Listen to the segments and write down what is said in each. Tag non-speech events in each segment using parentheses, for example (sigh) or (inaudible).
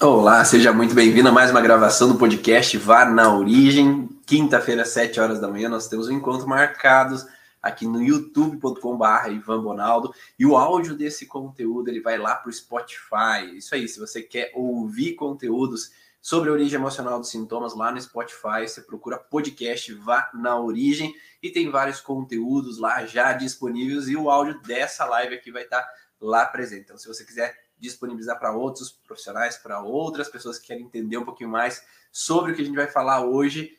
Olá, seja muito bem-vindo a mais uma gravação do podcast Vá na Origem. Quinta-feira, 7 horas da manhã, nós temos um encontro marcado aqui no youtube.com.br Ivan Bonaldo. E o áudio desse conteúdo ele vai lá para o Spotify. Isso aí, se você quer ouvir conteúdos sobre a origem emocional dos sintomas lá no Spotify, você procura podcast Vá na Origem e tem vários conteúdos lá já disponíveis e o áudio dessa live aqui vai estar lá presente. Então, se você quiser disponibilizar para outros profissionais, para outras pessoas que querem entender um pouquinho mais sobre o que a gente vai falar hoje,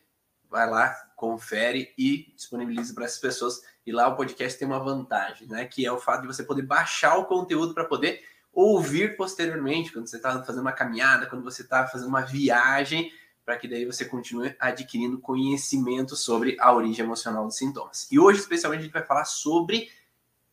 vai lá, confere e disponibiliza para essas pessoas. E lá o podcast tem uma vantagem, né? Que é o fato de você poder baixar o conteúdo para poder ouvir posteriormente, quando você está fazendo uma caminhada, quando você está fazendo uma viagem, para que daí você continue adquirindo conhecimento sobre a origem emocional dos sintomas. E hoje, especialmente, a gente vai falar sobre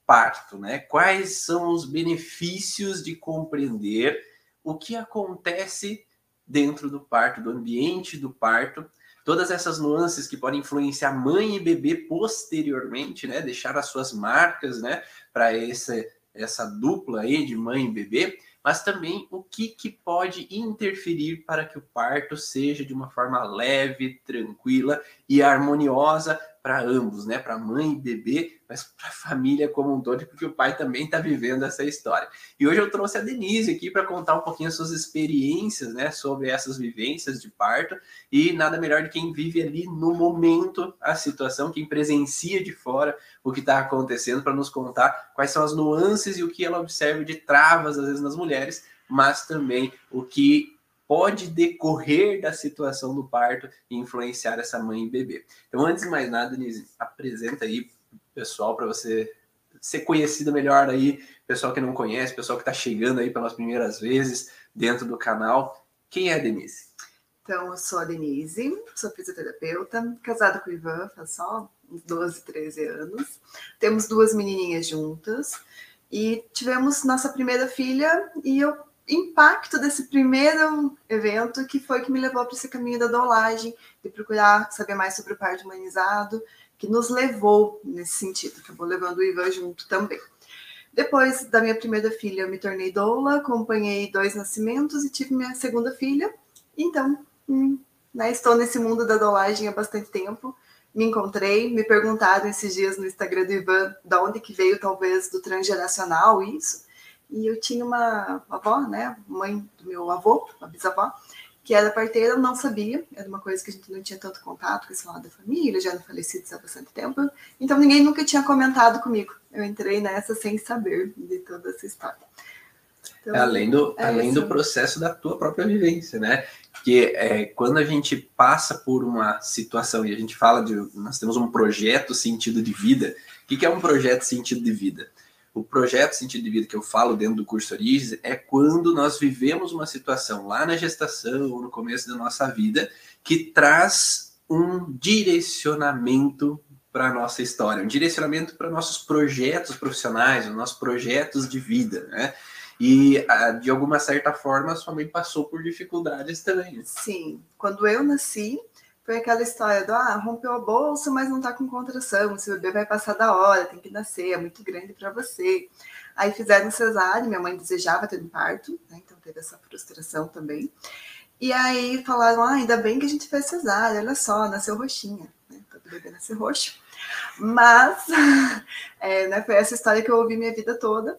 parto, né? Quais são os benefícios de compreender o que acontece dentro do parto, do ambiente do parto, todas essas nuances que podem influenciar mãe e bebê posteriormente, né? Deixar as suas marcas, né? Para essa essa dupla aí de mãe e bebê, mas também o que, que pode interferir para que o parto seja de uma forma leve, tranquila e harmoniosa para ambos, né? Para mãe e bebê, mas para a família como um todo, porque o pai também está vivendo essa história. E hoje eu trouxe a Denise aqui para contar um pouquinho as suas experiências, né? Sobre essas vivências de parto e nada melhor de quem vive ali no momento a situação, quem presencia de fora o que está acontecendo para nos contar quais são as nuances e o que ela observa de travas às vezes nas mulheres, mas também o que pode decorrer da situação do parto e influenciar essa mãe e bebê. Então, antes de mais nada, Denise, apresenta aí pessoal para você ser conhecida melhor aí, pessoal que não conhece, pessoal que está chegando aí pelas primeiras vezes dentro do canal. Quem é a Denise? Então, eu sou a Denise, sou fisioterapeuta, casada com o Ivan faz só uns 12, 13 anos. Temos duas menininhas juntas e tivemos nossa primeira filha e eu impacto desse primeiro evento que foi que me levou para esse caminho da dolagem, de procurar saber mais sobre o parto humanizado, que nos levou nesse sentido, acabou levando o Ivan junto também. Depois da minha primeira filha, eu me tornei doula, acompanhei dois nascimentos e tive minha segunda filha. Então, hum, né, estou nesse mundo da dolagem há bastante tempo. Me encontrei, me perguntaram esses dias no Instagram do Ivan de onde que veio talvez do transgeracional isso. E eu tinha uma avó, né, mãe do meu avô, uma bisavó, que era parteira, eu não sabia, era uma coisa que a gente não tinha tanto contato com esse lado da família, já eram falecidos há bastante tempo, então ninguém nunca tinha comentado comigo. Eu entrei nessa sem saber de toda essa história. Então, além do, é além do processo da tua própria vivência, né? Porque é, quando a gente passa por uma situação e a gente fala de. Nós temos um projeto sentido de vida. O que, que é um projeto sentido de vida? O projeto Sentido de Vida que eu falo dentro do curso Origens é quando nós vivemos uma situação lá na gestação ou no começo da nossa vida que traz um direcionamento para a nossa história, um direcionamento para nossos projetos profissionais, os nossos projetos de vida, né? E de alguma certa forma sua mãe passou por dificuldades também. Sim, quando eu nasci, foi aquela história do ah, rompeu a bolsa, mas não tá com contração, seu bebê vai passar da hora, tem que nascer, é muito grande para você. Aí fizeram cesárea, minha mãe desejava ter um parto, né? então teve essa frustração também. E aí falaram, ah, ainda bem que a gente fez cesárea, olha só, nasceu roxinha, né? Todo bebê nasceu roxo. Mas (laughs) é, né, foi essa história que eu ouvi minha vida toda.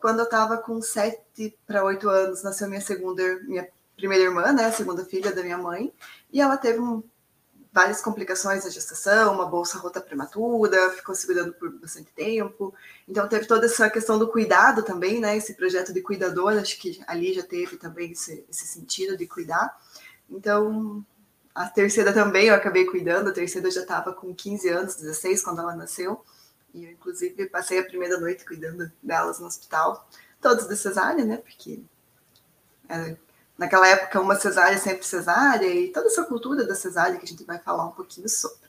Quando eu estava com sete para oito anos, nasceu minha segunda, minha primeira irmã, né, segunda filha da minha mãe, e ela teve um, várias complicações na gestação, uma bolsa rota prematura, ficou segurando por bastante tempo. Então teve toda essa questão do cuidado também, né, esse projeto de cuidador, acho que ali já teve também esse, esse sentido de cuidar. Então, a terceira também eu acabei cuidando, a terceira já estava com 15 anos, 16 quando ela nasceu, e eu inclusive passei a primeira noite cuidando delas no hospital, todos de cesárea, né, porque era naquela época uma cesárea sempre cesárea e toda essa cultura da cesárea que a gente vai falar um pouquinho sobre.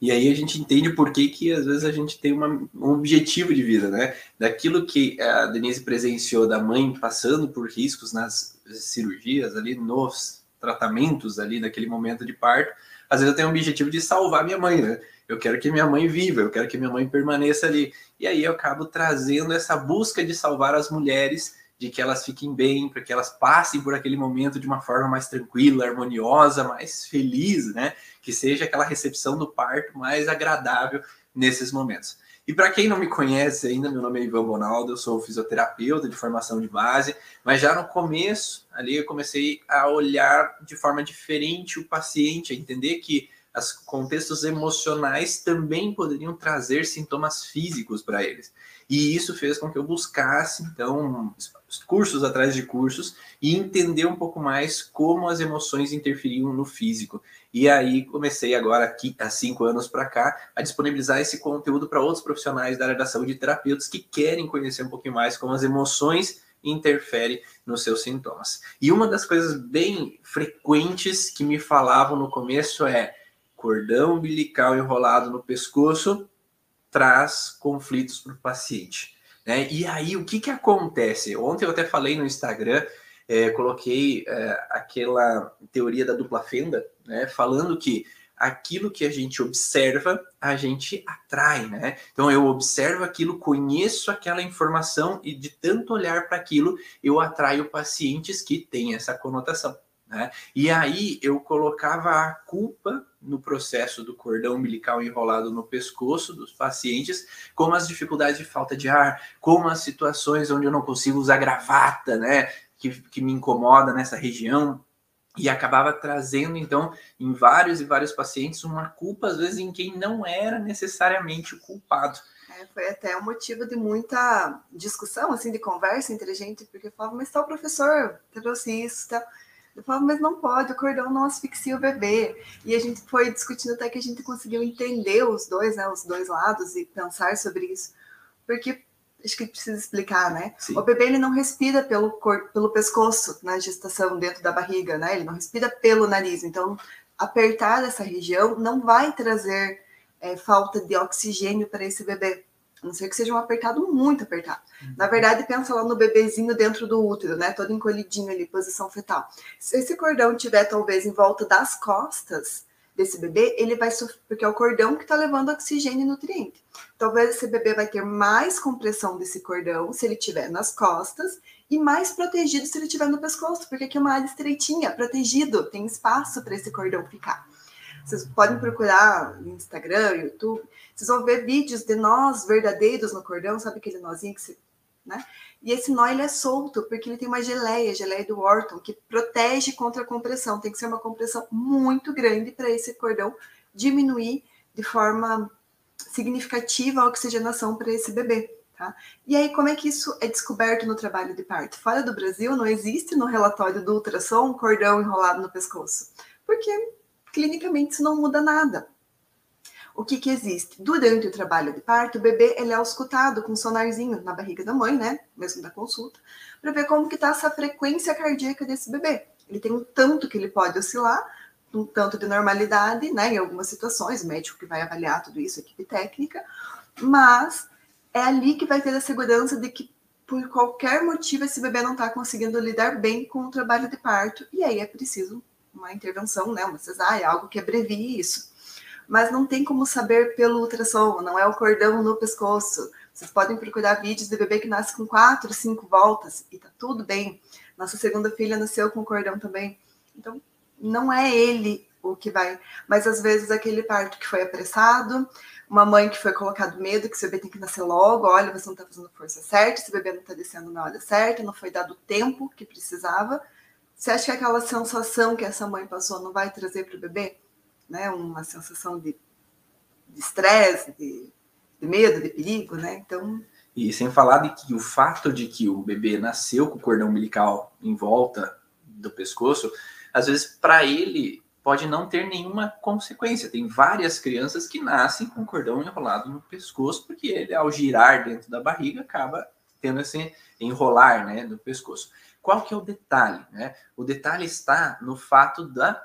E aí a gente entende por que, que às vezes a gente tem uma, um objetivo de vida, né? Daquilo que a Denise presenciou da mãe passando por riscos nas cirurgias ali, nos tratamentos ali naquele momento de parto, às vezes eu tenho o objetivo de salvar minha mãe, né? Eu quero que minha mãe viva, eu quero que minha mãe permaneça ali. E aí eu acabo trazendo essa busca de salvar as mulheres de que elas fiquem bem, para que elas passem por aquele momento de uma forma mais tranquila, harmoniosa, mais feliz, né? Que seja aquela recepção do parto mais agradável nesses momentos. E para quem não me conhece ainda, meu nome é Ivan Bonaldo, eu sou fisioterapeuta de formação de base, mas já no começo ali eu comecei a olhar de forma diferente o paciente, a entender que os contextos emocionais também poderiam trazer sintomas físicos para eles. E isso fez com que eu buscasse, então, cursos atrás de cursos e entender um pouco mais como as emoções interferiam no físico. E aí comecei agora, aqui, há cinco anos para cá, a disponibilizar esse conteúdo para outros profissionais da área da saúde e terapeutas que querem conhecer um pouquinho mais como as emoções interferem nos seus sintomas. E uma das coisas bem frequentes que me falavam no começo é cordão umbilical enrolado no pescoço traz conflitos para o paciente. Né? E aí, o que, que acontece? Ontem eu até falei no Instagram, é, coloquei é, aquela teoria da dupla fenda, né, falando que aquilo que a gente observa, a gente atrai, né? Então eu observo aquilo, conheço aquela informação e de tanto olhar para aquilo, eu atraio pacientes que têm essa conotação. Né? E aí eu colocava a culpa no processo do cordão umbilical enrolado no pescoço dos pacientes, como as dificuldades de falta de ar, como as situações onde eu não consigo usar gravata, né? Que, que me incomoda nessa região. E acabava trazendo, então, em vários e vários pacientes, uma culpa, às vezes, em quem não era necessariamente o culpado. É, foi até um motivo de muita discussão, assim, de conversa entre gente, porque falava, mas tal professor trouxe isso, tal. Eu falo, mas não pode, o cordão não asfixia o bebê. E a gente foi discutindo até que a gente conseguiu entender os dois, né, os dois lados e pensar sobre isso. Porque acho que precisa explicar, né? Sim. O bebê ele não respira pelo pelo pescoço na gestação dentro da barriga, né? Ele não respira pelo nariz. Então, apertar essa região não vai trazer é, falta de oxigênio para esse bebê. A não ser que seja um apertado muito apertado. Uhum. Na verdade, pensa lá no bebezinho dentro do útero, né? Todo encolhidinho ali, posição fetal. Se esse cordão tiver talvez em volta das costas desse bebê, ele vai sofrer, porque é o cordão que está levando oxigênio e nutriente. Talvez esse bebê vai ter mais compressão desse cordão se ele tiver nas costas e mais protegido se ele tiver no pescoço, porque aqui é uma área estreitinha, protegido, tem espaço para esse cordão ficar. Vocês podem procurar no Instagram, YouTube, vocês vão ver vídeos de nós verdadeiros no cordão, sabe aquele nozinho que você. Né? E esse nó ele é solto, porque ele tem uma geleia, geleia do Orton, que protege contra a compressão. Tem que ser uma compressão muito grande para esse cordão diminuir de forma significativa a oxigenação para esse bebê. Tá? E aí, como é que isso é descoberto no trabalho de parto? Fora do Brasil, não existe no relatório do ultrassom um cordão enrolado no pescoço, porque clinicamente isso não muda nada. O que, que existe? Durante o trabalho de parto, o bebê ele é auscultado com um sonarzinho na barriga da mãe, né? Mesmo da consulta, para ver como que está essa frequência cardíaca desse bebê. Ele tem um tanto que ele pode oscilar, um tanto de normalidade, né? Em algumas situações, o médico que vai avaliar tudo isso, equipe técnica, mas é ali que vai ter a segurança de que por qualquer motivo esse bebê não está conseguindo lidar bem com o trabalho de parto, e aí é preciso uma intervenção, né, uma cesárea, algo que abrevie isso. Mas não tem como saber pelo ultrassom, não é o cordão no pescoço. Vocês podem procurar vídeos de bebê que nasce com quatro, cinco voltas e tá tudo bem. Nossa segunda filha nasceu com cordão também. Então, não é ele o que vai. Mas às vezes aquele parto que foi apressado, uma mãe que foi colocado medo, que seu bebê tem que nascer logo, olha, você não está fazendo força certa, esse bebê não está descendo na hora certa, não foi dado o tempo que precisava. Você acha que aquela sensação que essa mãe passou não vai trazer para o bebê? Né? Uma sensação de estresse, de, de, medo, de perigo, né? Então. E sem falar de que o fato de que o bebê nasceu com o cordão umbilical em volta do pescoço, às vezes para ele pode não ter nenhuma consequência. Tem várias crianças que nascem com o cordão enrolado no pescoço, porque ele, ao girar dentro da barriga, acaba tendo esse enrolar né, no pescoço. Qual que é o detalhe? Né? O detalhe está no fato da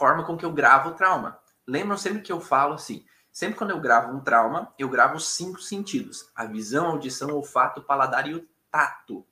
forma com que eu gravo o trauma. Lembram sempre que eu falo assim, sempre quando eu gravo um trauma, eu gravo cinco sentidos: a visão, a audição, o olfato, o paladar e o tato.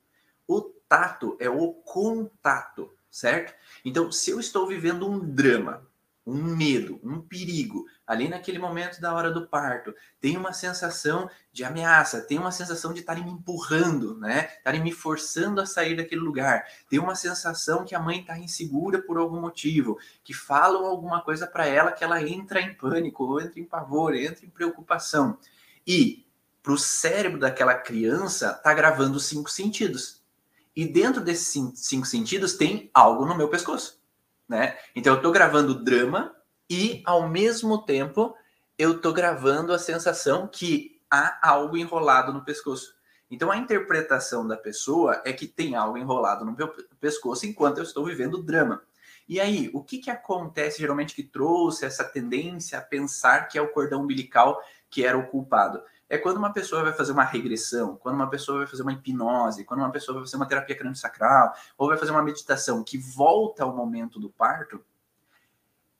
O tato é o contato, certo? Então, se eu estou vivendo um drama, um medo, um perigo, ali naquele momento da hora do parto, tem uma sensação de ameaça, tem uma sensação de estarem me empurrando, né? Estarem me forçando a sair daquele lugar. Tem uma sensação que a mãe está insegura por algum motivo, que falam alguma coisa para ela que ela entra em pânico, ou entra em pavor, entra em preocupação. E para o cérebro daquela criança tá gravando cinco sentidos. E dentro desses cinco sentidos tem algo no meu pescoço, né? Então eu estou gravando drama e ao mesmo tempo eu estou gravando a sensação que há algo enrolado no pescoço. Então a interpretação da pessoa é que tem algo enrolado no meu pescoço enquanto eu estou vivendo o drama. E aí, o que, que acontece geralmente que trouxe essa tendência a pensar que é o cordão umbilical que era o culpado? É quando uma pessoa vai fazer uma regressão, quando uma pessoa vai fazer uma hipnose, quando uma pessoa vai fazer uma terapia crânio-sacral, ou vai fazer uma meditação que volta ao momento do parto,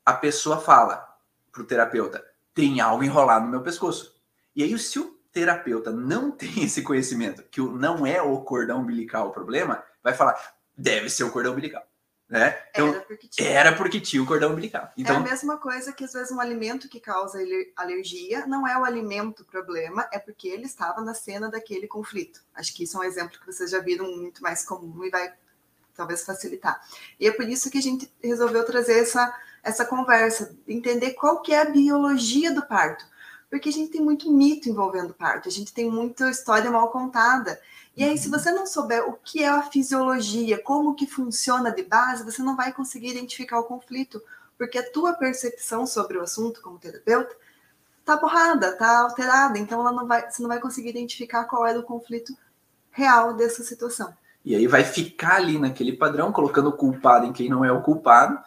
a pessoa fala para o terapeuta: tem algo enrolado no meu pescoço. E aí, se o terapeuta não (laughs) tem esse conhecimento, que não é o cordão umbilical o problema, vai falar: deve ser o cordão umbilical. Né? Então, era porque, tinha. era porque tinha o cordão umbilical. Então, é a mesma coisa que às vezes um alimento que causa alergia não é o alimento o problema, é porque ele estava na cena daquele conflito. Acho que isso é um exemplo que vocês já viram muito mais comum e vai talvez facilitar. E é por isso que a gente resolveu trazer essa essa conversa, entender qual que é a biologia do parto. Porque a gente tem muito mito envolvendo o parto, a gente tem muita história mal contada. E aí, se uhum. você não souber o que é a fisiologia, como que funciona de base, você não vai conseguir identificar o conflito, porque a tua percepção sobre o assunto como terapeuta tá borrada, tá alterada, então ela não vai, você não vai conseguir identificar qual é o conflito real dessa situação. E aí vai ficar ali naquele padrão, colocando o culpado em quem não é o culpado,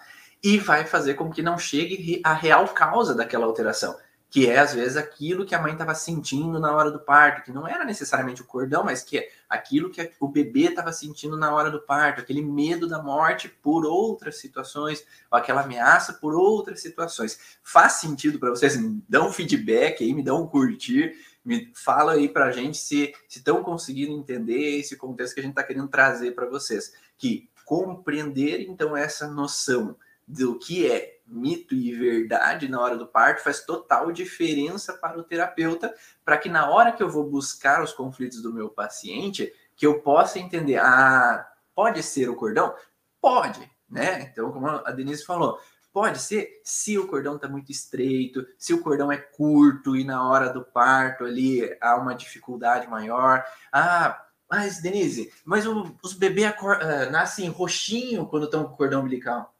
e vai fazer com que não chegue a real causa daquela alteração, que é às vezes aquilo que a mãe estava sentindo na hora do parto, que não era necessariamente o cordão, mas que é aquilo que o bebê estava sentindo na hora do parto, aquele medo da morte por outras situações, ou aquela ameaça por outras situações. Faz sentido para vocês? Me dão feedback aí, me dão um curtir, me fala aí para a gente se estão conseguindo entender esse contexto que a gente está querendo trazer para vocês, que compreender então essa noção do que é mito e verdade na hora do parto faz total diferença para o terapeuta, para que na hora que eu vou buscar os conflitos do meu paciente, que eu possa entender, ah, pode ser o cordão? Pode, né? Então, como a Denise falou, pode ser se o cordão está muito estreito, se o cordão é curto e na hora do parto ali há uma dificuldade maior. Ah, mas Denise, mas o, os bebês uh, nascem roxinho quando estão com o cordão umbilical.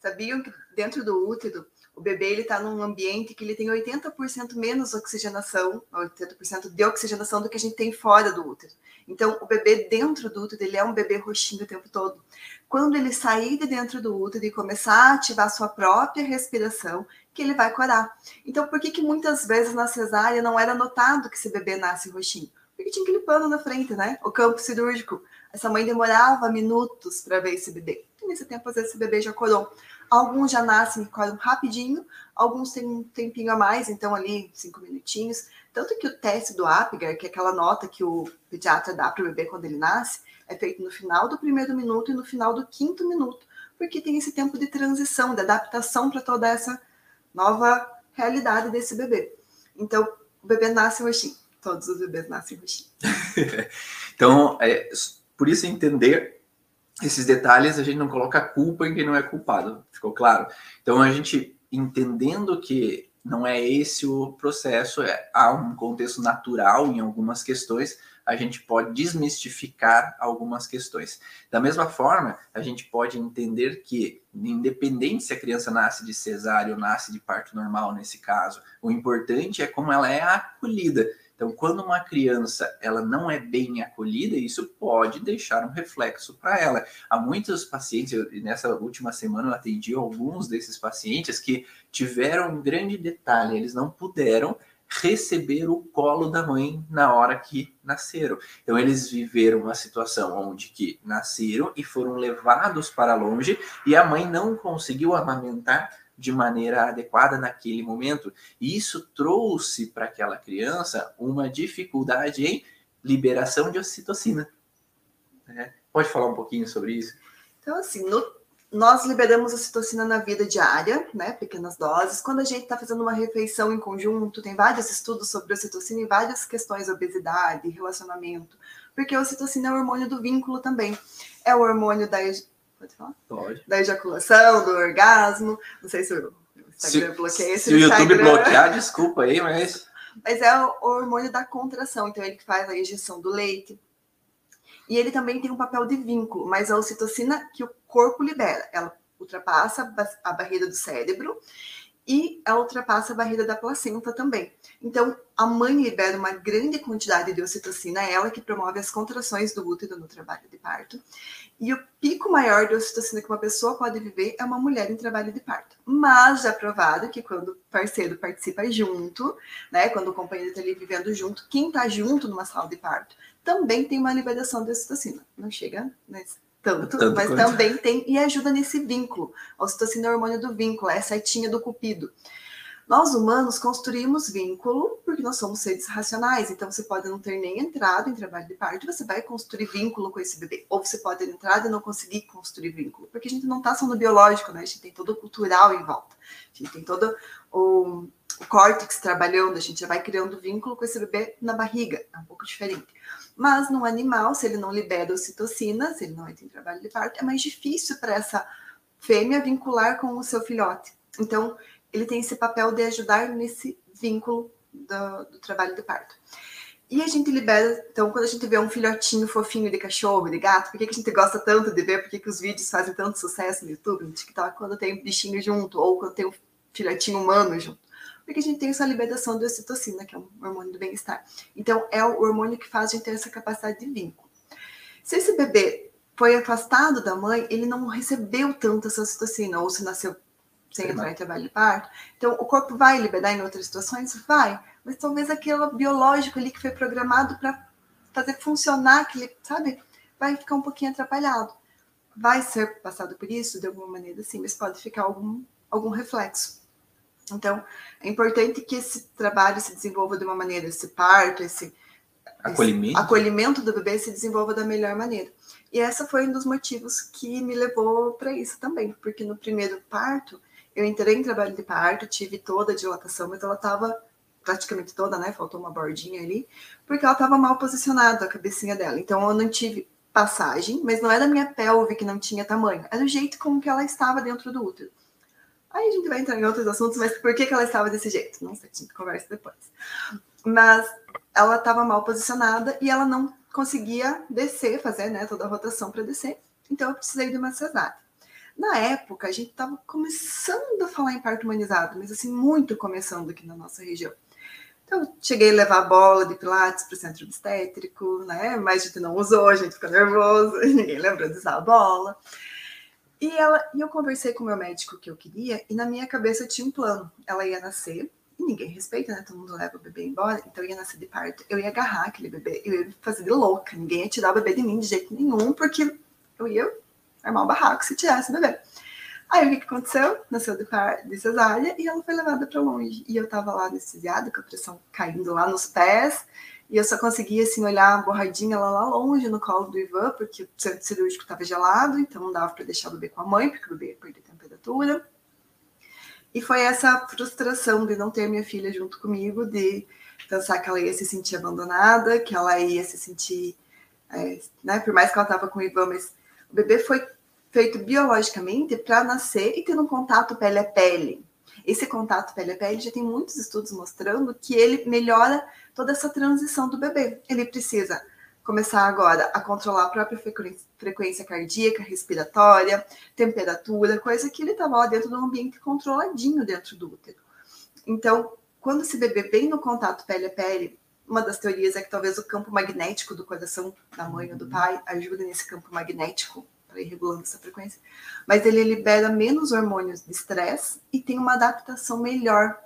Sabiam que dentro do útero, o bebê ele está num ambiente que ele tem 80% menos oxigenação, 80% de oxigenação do que a gente tem fora do útero. Então, o bebê dentro do útero, ele é um bebê roxinho o tempo todo. Quando ele sair de dentro do útero e começar a ativar sua própria respiração, que ele vai corar. Então, por que que muitas vezes na cesárea não era notado que esse bebê nasce roxinho? Porque tinha aquele pano na frente, né? O campo cirúrgico. Essa mãe demorava minutos para ver esse bebê nesse tempo, às vezes, esse bebê já corou. Alguns já nascem e coram rapidinho, alguns têm um tempinho a mais, então ali cinco minutinhos. Tanto que o teste do Apgar, que é aquela nota que o pediatra dá para o bebê quando ele nasce, é feito no final do primeiro minuto e no final do quinto minuto, porque tem esse tempo de transição, de adaptação para toda essa nova realidade desse bebê. Então, o bebê nasce roxinho. Todos os bebês nascem roxinho. (laughs) então, é, por isso entender esses detalhes a gente não coloca culpa em quem não é culpado, ficou claro? Então a gente entendendo que não é esse o processo, é, há um contexto natural em algumas questões, a gente pode desmistificar algumas questões. Da mesma forma, a gente pode entender que, independente se a criança nasce de cesárea ou nasce de parto normal, nesse caso, o importante é como ela é acolhida. Então, quando uma criança ela não é bem acolhida, isso pode deixar um reflexo para ela. Há muitos pacientes, eu, nessa última semana eu atendi alguns desses pacientes que tiveram um grande detalhe, eles não puderam receber o colo da mãe na hora que nasceram. Então eles viveram uma situação onde que nasceram e foram levados para longe e a mãe não conseguiu amamentar de maneira adequada naquele momento. E isso trouxe para aquela criança uma dificuldade em liberação de ocitocina. Né? Pode falar um pouquinho sobre isso? Então, assim, no nós liberamos a citocina na vida diária, né? Pequenas doses. Quando a gente está fazendo uma refeição em conjunto, tem vários estudos sobre a citocina e várias questões, obesidade, relacionamento, porque a citocina é o hormônio do vínculo também. É o hormônio da. Pode falar? Pode. Da ejaculação, do orgasmo. Não sei se o Instagram se, bloqueia esse. Se o YouTube bloquear, (laughs) desculpa aí, mas. Mas é o hormônio da contração, então ele que faz a injeção do leite. E ele também tem um papel de vínculo, mas a ocitocina que o corpo libera, ela ultrapassa a barreira do cérebro e ela ultrapassa a barreira da placenta também. Então, a mãe libera uma grande quantidade de ocitocina, é ela que promove as contrações do útero no trabalho de parto. E o pico maior de ocitocina que uma pessoa pode viver é uma mulher em trabalho de parto. Mas já provado que quando o parceiro participa junto, né, quando o companheiro está ali vivendo junto, quem está junto numa sala de parto também tem uma liberação de ocitocina. Não chega nesse tanto, tanto mas também tem e ajuda nesse vínculo. A ocitocina é o hormônio do vínculo, é a setinha do cupido. Nós humanos construímos vínculo porque nós somos seres racionais, então você pode não ter nem entrado em trabalho de parto, você vai construir vínculo com esse bebê, ou você pode ter entrado e não conseguir construir vínculo, porque a gente não está só no biológico, né? A gente tem todo o cultural em volta, a gente tem todo o, o córtex trabalhando, a gente já vai criando vínculo com esse bebê na barriga, é um pouco diferente. Mas no animal, se ele não libera ocitocina, se ele não entra em trabalho de parto, é mais difícil para essa fêmea vincular com o seu filhote. Então, ele tem esse papel de ajudar nesse vínculo do, do trabalho de parto. E a gente libera, então, quando a gente vê um filhotinho fofinho de cachorro, de gato, por que, a gente gosta tanto de ver? Por que, que os vídeos fazem tanto sucesso no YouTube, no TikTok, quando tem um bichinho junto, ou quando tem um filhotinho humano junto? Porque a gente tem essa liberação de ocitocina, que é um hormônio do bem-estar. Então, é o hormônio que faz a gente ter essa capacidade de vínculo. Se esse bebê foi afastado da mãe, ele não recebeu tanto essa ocitocina, ou se nasceu sem entrar em trabalho de parto. Então, o corpo vai liberar em outras situações? Vai, mas talvez aquele biológico ali que foi programado para fazer funcionar, aquele, sabe, vai ficar um pouquinho atrapalhado. Vai ser passado por isso de alguma maneira, sim, mas pode ficar algum, algum reflexo. Então, é importante que esse trabalho se desenvolva de uma maneira, esse parto, esse acolhimento, esse acolhimento do bebê se desenvolva da melhor maneira. E essa foi um dos motivos que me levou para isso também, porque no primeiro parto, eu entrei em trabalho de parto, tive toda a dilatação, mas ela estava praticamente toda, né? Faltou uma bordinha ali, porque ela estava mal posicionada, a cabecinha dela. Então eu não tive passagem, mas não era a minha pelve que não tinha tamanho, era o jeito como que ela estava dentro do útero. Aí a gente vai entrar em outros assuntos, mas por que, que ela estava desse jeito? Não sei, a gente conversa depois. Mas ela estava mal posicionada e ela não conseguia descer, fazer né, toda a rotação para descer. Então eu precisei de uma cesárea. Na época, a gente estava começando a falar em parto humanizado, mas assim, muito começando aqui na nossa região. Então, cheguei a levar a bola de pilates para o centro obstétrico, né? Mas a gente não usou, a gente ficou nervoso, (laughs) ninguém lembrou de usar a bola. E, ela, e eu conversei com o meu médico que eu queria, e na minha cabeça tinha um plano. Ela ia nascer, e ninguém respeita, né? Todo mundo leva o bebê embora, então eu ia nascer de parto. Eu ia agarrar aquele bebê, eu ia fazer de louca. Ninguém ia tirar o bebê de mim de jeito nenhum, porque eu ia armar um barraco se tirasse o bebê. Aí o que, aconteceu? Nasceu de, par, de cesárea e ela foi levada para longe. E eu tava lá anestesiada, com a pressão caindo lá nos pés. E eu só conseguia, assim, olhar a borradinha lá, lá longe no colo do Ivan, porque o centro cirúrgico estava gelado, então não dava para deixar o bebê com a mãe, porque o bebê ia perder temperatura. E foi essa frustração de não ter minha filha junto comigo, de pensar que ela ia se sentir abandonada, que ela ia se sentir, é, né, por mais que ela estava com o Ivan, mas o bebê foi feito biologicamente para nascer e ter um contato pele a pele. Esse contato pele a pele já tem muitos estudos mostrando que ele melhora toda essa transição do bebê. Ele precisa começar agora a controlar a própria frequência cardíaca, respiratória, temperatura, coisa que ele estava lá dentro de um ambiente controladinho dentro do útero. Então, quando esse bebê vem no contato pele a pele, uma das teorias é que talvez o campo magnético do coração da mãe ou do pai ajude nesse campo magnético para ir regulando essa frequência, mas ele libera menos hormônios de estresse e tem uma adaptação melhor.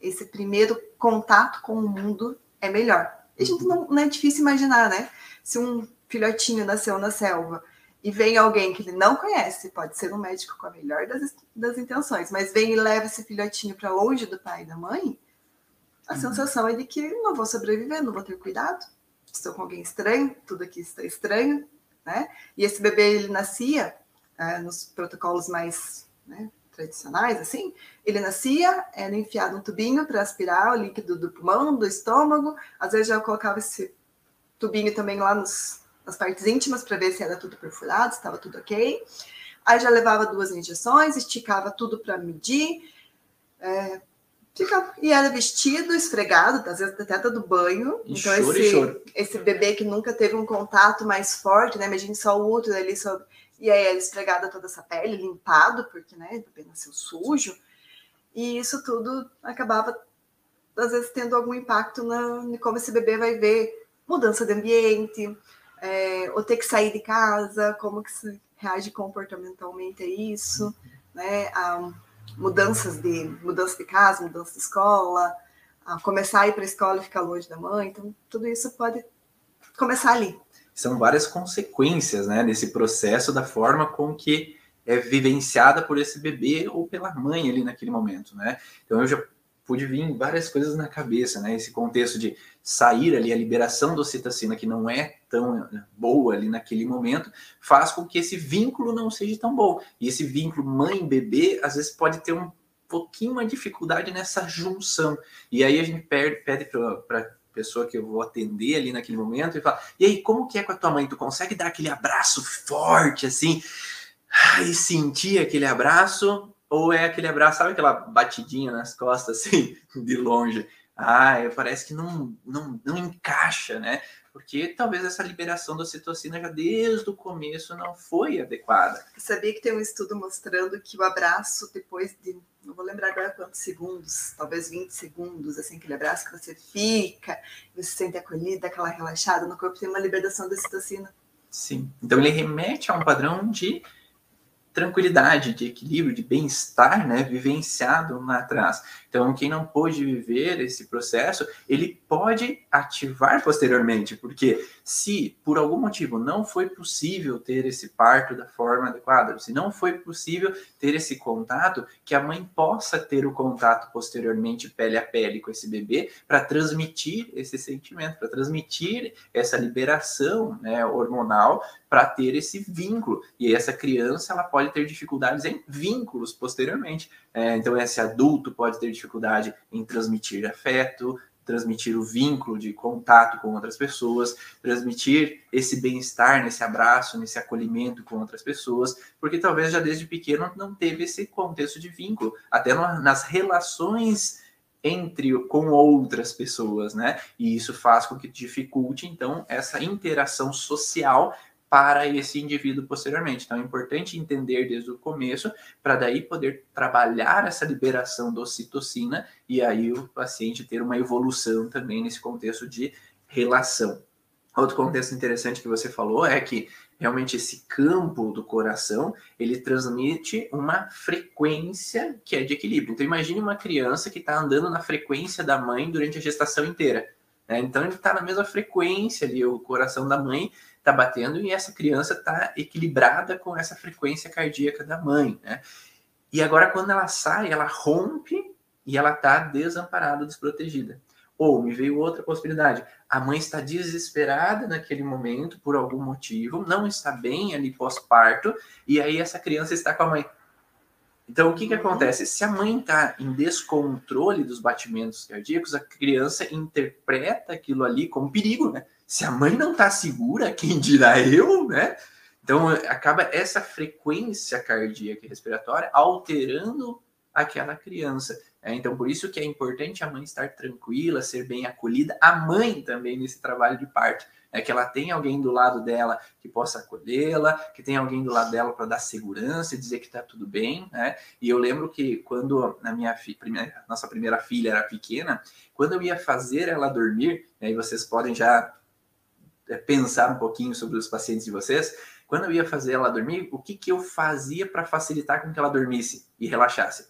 Esse primeiro contato com o mundo é melhor. E a gente não, não é difícil imaginar, né? Se um filhotinho nasceu na selva e vem alguém que ele não conhece, pode ser um médico com a melhor das, das intenções, mas vem e leva esse filhotinho para longe do pai e da mãe, a uhum. sensação é de que não vou sobreviver, não vou ter cuidado, estou com alguém estranho, tudo aqui está estranho, né? E esse bebê ele nascia é, nos protocolos mais né, tradicionais, assim, ele nascia, era enfiado um tubinho para aspirar o líquido do pulmão, do estômago, às vezes já colocava esse tubinho também lá nos, nas partes íntimas para ver se era tudo perfurado, se estava tudo ok. Aí já levava duas injeções, esticava tudo para medir, é, Fica, e era vestido, esfregado, às vezes até do banho. E então, choro, esse, choro. esse bebê que nunca teve um contato mais forte, né? Imagina só o útero ali sobre. E aí era esfregada toda essa pele, limpado, porque né, o bebê nasceu sujo. E isso tudo acabava, às vezes, tendo algum impacto na, em como esse bebê vai ver mudança de ambiente, é, ou ter que sair de casa, como que se reage comportamentalmente a isso, né? A, mudanças de mudança de casa, mudança de escola, começar a ir para a escola e ficar longe da mãe. Então, tudo isso pode começar ali. São várias consequências, né, desse processo da forma com que é vivenciada por esse bebê ou pela mãe ali naquele momento, né? Então eu já pude vir várias coisas na cabeça, né? Esse contexto de sair ali, a liberação da ocitocina, que não é tão boa ali naquele momento, faz com que esse vínculo não seja tão bom. E esse vínculo mãe-bebê, às vezes, pode ter um pouquinho uma dificuldade nessa junção. E aí a gente perde, pede para pessoa que eu vou atender ali naquele momento e fala: e aí, como que é com a tua mãe? Tu consegue dar aquele abraço forte assim? E sentir aquele abraço, ou é aquele abraço, sabe aquela batidinha nas costas, assim, de longe? Ah, é, parece que não, não, não encaixa, né? Porque talvez essa liberação da citocina já desde o começo não foi adequada. Eu sabia que tem um estudo mostrando que o abraço, depois de, não vou lembrar agora quantos segundos, talvez 20 segundos, assim, aquele abraço que você fica, você se sente acolhida, aquela relaxada no corpo, tem uma liberação da citocina. Sim. Então ele remete a um padrão de tranquilidade, de equilíbrio, de bem-estar, né, vivenciado lá atrás. Então, quem não pôde viver esse processo, ele pode ativar posteriormente, porque se por algum motivo não foi possível ter esse parto da forma adequada, se não foi possível ter esse contato, que a mãe possa ter o contato posteriormente pele a pele com esse bebê para transmitir esse sentimento, para transmitir essa liberação né, hormonal para ter esse vínculo. E essa criança ela pode ter dificuldades em vínculos posteriormente. É, então, esse adulto pode ter dificuldade em transmitir afeto, transmitir o vínculo de contato com outras pessoas, transmitir esse bem-estar nesse abraço, nesse acolhimento com outras pessoas, porque talvez já desde pequeno não teve esse contexto de vínculo, até nas relações entre com outras pessoas, né? E isso faz com que dificulte então essa interação social para esse indivíduo posteriormente. Então é importante entender desde o começo para daí poder trabalhar essa liberação da ocitocina e aí o paciente ter uma evolução também nesse contexto de relação. Outro contexto interessante que você falou é que realmente esse campo do coração ele transmite uma frequência que é de equilíbrio. Então imagine uma criança que está andando na frequência da mãe durante a gestação inteira. Né? Então ele está na mesma frequência ali, o coração da mãe está batendo e essa criança está equilibrada com essa frequência cardíaca da mãe, né? E agora quando ela sai, ela rompe e ela está desamparada, desprotegida. Ou me veio outra possibilidade. A mãe está desesperada naquele momento por algum motivo, não está bem ali pós-parto, e aí essa criança está com a mãe. Então, o que, que acontece? Se a mãe está em descontrole dos batimentos cardíacos, a criança interpreta aquilo ali como perigo, né? Se a mãe não está segura, (laughs) quem dirá eu, né? Então, acaba essa frequência cardíaca e respiratória alterando aquela criança. É, então, por isso que é importante a mãe estar tranquila, ser bem acolhida, a mãe também nesse trabalho de parto é que ela tem alguém do lado dela que possa acolhê-la, que tem alguém do lado dela para dar segurança e dizer que está tudo bem, né? E eu lembro que quando a minha fi, primeira, nossa primeira filha era pequena, quando eu ia fazer ela dormir, aí vocês podem já pensar um pouquinho sobre os pacientes de vocês, quando eu ia fazer ela dormir, o que, que eu fazia para facilitar com que ela dormisse e relaxasse?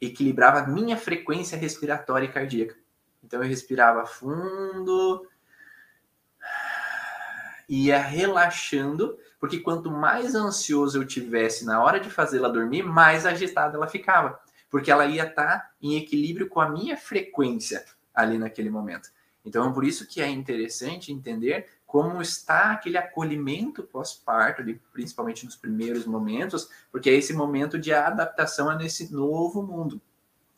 Equilibrava a minha frequência respiratória e cardíaca. Então eu respirava fundo, ia relaxando, porque quanto mais ansioso eu tivesse na hora de fazê-la dormir, mais agitada ela ficava, porque ela ia estar tá em equilíbrio com a minha frequência ali naquele momento. Então, por isso que é interessante entender como está aquele acolhimento pós-parto, principalmente nos primeiros momentos, porque é esse momento de adaptação a nesse novo mundo.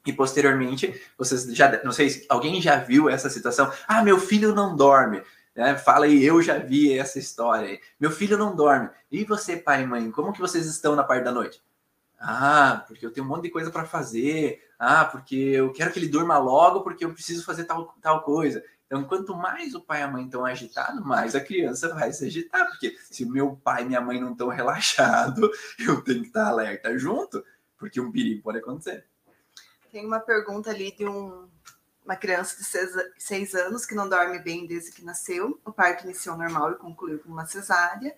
E posteriormente, vocês já, não sei se alguém já viu essa situação. Ah, meu filho não dorme. Né? Fala aí, eu já vi essa história. Meu filho não dorme. E você, pai e mãe, como que vocês estão na parte da noite? Ah, porque eu tenho um monte de coisa para fazer. Ah, porque eu quero que ele durma logo, porque eu preciso fazer tal, tal coisa. Então, quanto mais o pai e a mãe estão agitados, mais a criança vai se agitar. Porque se meu pai e minha mãe não estão relaxados, (laughs) eu tenho que estar alerta junto, porque um perigo pode acontecer. Tem uma pergunta ali de um, uma criança de seis, seis anos que não dorme bem desde que nasceu. O parto iniciou normal e concluiu com uma cesárea.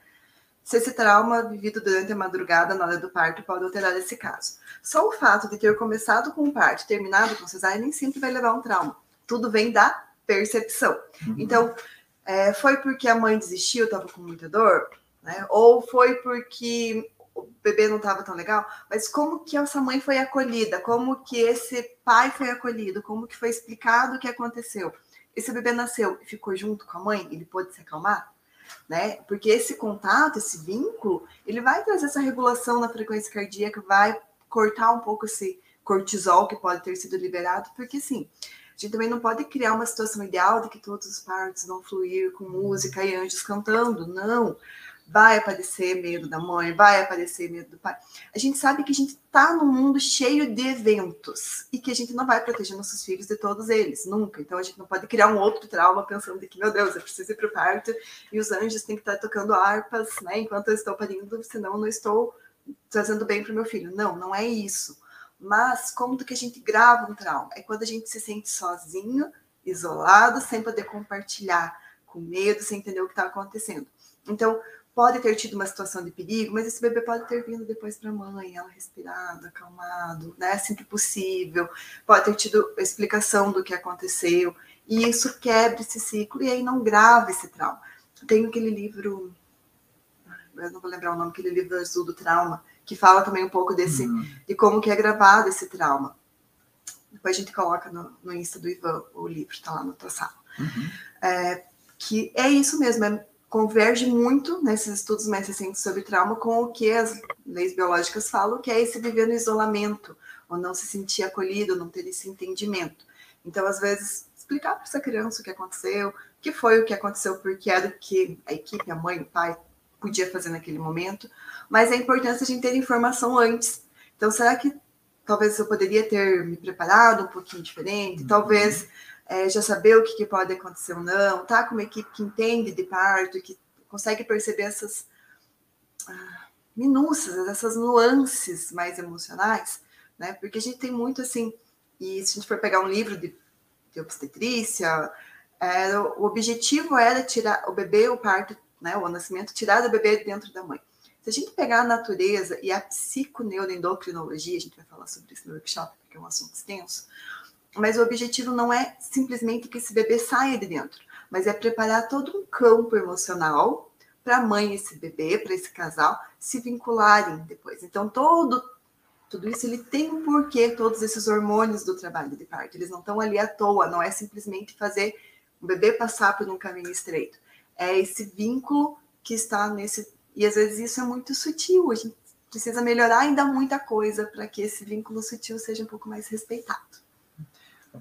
Se esse trauma vivido durante a madrugada na hora do parto pode alterar esse caso. Só o fato de ter começado com o parto e terminado com cesárea nem sempre vai levar a um trauma. Tudo vem da percepção. Uhum. Então, é, foi porque a mãe desistiu, estava com muita dor, né? Ou foi porque o bebê não estava tão legal, mas como que essa mãe foi acolhida, como que esse pai foi acolhido, como que foi explicado o que aconteceu. Esse bebê nasceu e ficou junto com a mãe, ele pôde se acalmar, né? Porque esse contato, esse vínculo, ele vai trazer essa regulação na frequência cardíaca, vai cortar um pouco esse cortisol que pode ter sido liberado, porque sim, gente também não pode criar uma situação ideal de que todos os partos vão fluir com música e anjos cantando. Não. Vai aparecer medo da mãe, vai aparecer medo do pai. A gente sabe que a gente está num mundo cheio de eventos e que a gente não vai proteger nossos filhos de todos eles, nunca. Então a gente não pode criar um outro trauma pensando de que, meu Deus, eu preciso ir para o parto e os anjos têm que estar tocando harpas, né, enquanto eu estou parindo, senão eu não estou trazendo bem para o meu filho. Não, não é isso mas como que a gente grava um trauma? É quando a gente se sente sozinho, isolado, sem poder compartilhar, com medo, sem entender o que está acontecendo. Então, pode ter tido uma situação de perigo, mas esse bebê pode ter vindo depois para a mãe, ela respirado, acalmado, né? Assim que possível. Pode ter tido explicação do que aconteceu. E isso quebra esse ciclo e aí não grava esse trauma. Tem aquele livro, eu não vou lembrar o nome, aquele livro azul do trauma, que fala também um pouco desse uhum. de como que é gravado esse trauma. Depois a gente coloca no, no Insta do Ivan o livro, está lá na tua sala. Uhum. É, que é isso mesmo, é, converge muito nesses estudos mais recentes sobre trauma com o que as leis biológicas falam, que é esse viver no isolamento, ou não se sentir acolhido, não ter esse entendimento. Então, às vezes, explicar para essa criança o que aconteceu, o que foi o que aconteceu, porque era que a equipe, a mãe, o pai podia fazer naquele momento, mas é importante a gente ter informação antes. Então, será que talvez eu poderia ter me preparado um pouquinho diferente? Uhum. Talvez é, já saber o que, que, pode acontecer ou não, tá com uma equipe que entende de parto, que consegue perceber essas ah, minúcias, essas nuances mais emocionais, né? Porque a gente tem muito assim, e se a gente for pegar um livro de, de obstetrícia, era, o objetivo era tirar o bebê, o parto, né, o nascimento, tirar o bebê dentro da mãe. Se a gente pegar a natureza e a psiconeuroendocrinologia, a gente vai falar sobre isso no workshop, porque é um assunto extenso, mas o objetivo não é simplesmente que esse bebê saia de dentro, mas é preparar todo um campo emocional para a mãe e esse bebê, para esse casal, se vincularem depois. Então, todo tudo isso ele tem um porquê, todos esses hormônios do trabalho de parto. Eles não estão ali à toa, não é simplesmente fazer o bebê passar por um caminho estreito. É esse vínculo que está nesse e às vezes isso é muito sutil, a gente precisa melhorar ainda muita coisa para que esse vínculo sutil seja um pouco mais respeitado.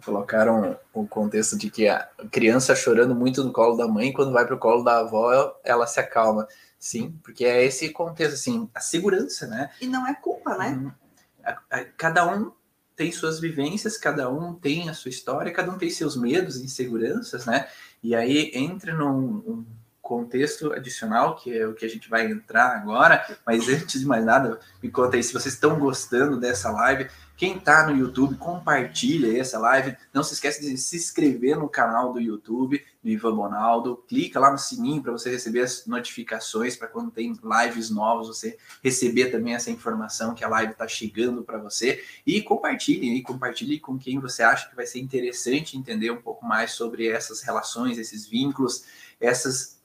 Colocaram o contexto de que a criança chorando muito no colo da mãe, quando vai para o colo da avó, ela se acalma. Sim, porque é esse contexto, assim, a segurança, né? E não é culpa, né? Uhum. Cada um tem suas vivências, cada um tem a sua história, cada um tem seus medos e inseguranças, né? E aí entra num, contexto adicional, que é o que a gente vai entrar agora. Mas antes de mais nada, me conta aí se vocês estão gostando dessa live. Quem está no YouTube, compartilha essa live. Não se esqueça de se inscrever no canal do YouTube do Ivan Bonaldo. Clica lá no sininho para você receber as notificações para quando tem lives novas, você receber também essa informação que a live está chegando para você. E compartilhe aí, compartilhe com quem você acha que vai ser interessante entender um pouco mais sobre essas relações, esses vínculos, essas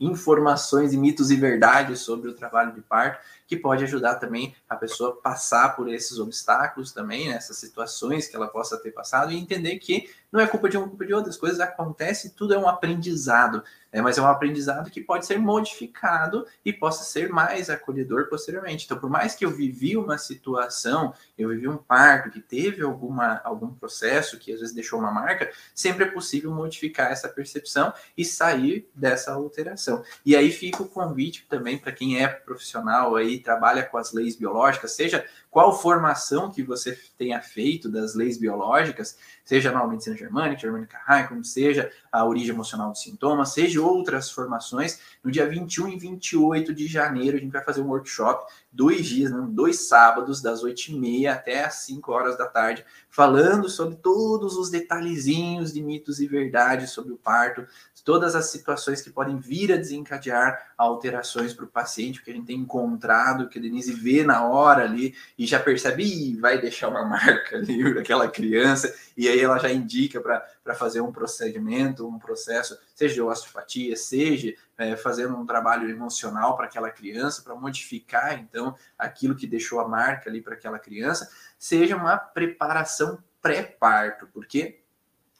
informações e mitos e verdades sobre o trabalho de parto. Que pode ajudar também a pessoa passar por esses obstáculos também, né, situações que ela possa ter passado e entender que não é culpa de uma, culpa de outras coisas acontecem, tudo é um aprendizado, né, mas é um aprendizado que pode ser modificado e possa ser mais acolhedor posteriormente. Então, por mais que eu vivi uma situação, eu vivi um parto que teve alguma, algum processo que às vezes deixou uma marca, sempre é possível modificar essa percepção e sair dessa alteração. E aí fica o convite também para quem é profissional aí, trabalha com as leis biológicas, seja qual formação que você tenha feito das leis biológicas, seja na medicina germânica, germânica como seja a origem emocional dos sintomas, seja outras formações, no dia 21 e 28 de janeiro a gente vai fazer um workshop, dois dias, né, dois sábados, das 8h30 até as 5 horas da tarde, falando sobre todos os detalhezinhos de mitos e verdades sobre o parto, todas as situações que podem vir a desencadear alterações para o paciente, que a gente tem encontrado, que a Denise vê na hora ali e já percebe, Ih, vai deixar uma (laughs) marca ali daquela criança, e aí ela já indica para fazer um procedimento, um processo, seja de osteopatia, seja é, fazendo um trabalho emocional para aquela criança, para modificar então aquilo que deixou a marca ali para aquela criança, seja uma preparação pré-parto, porque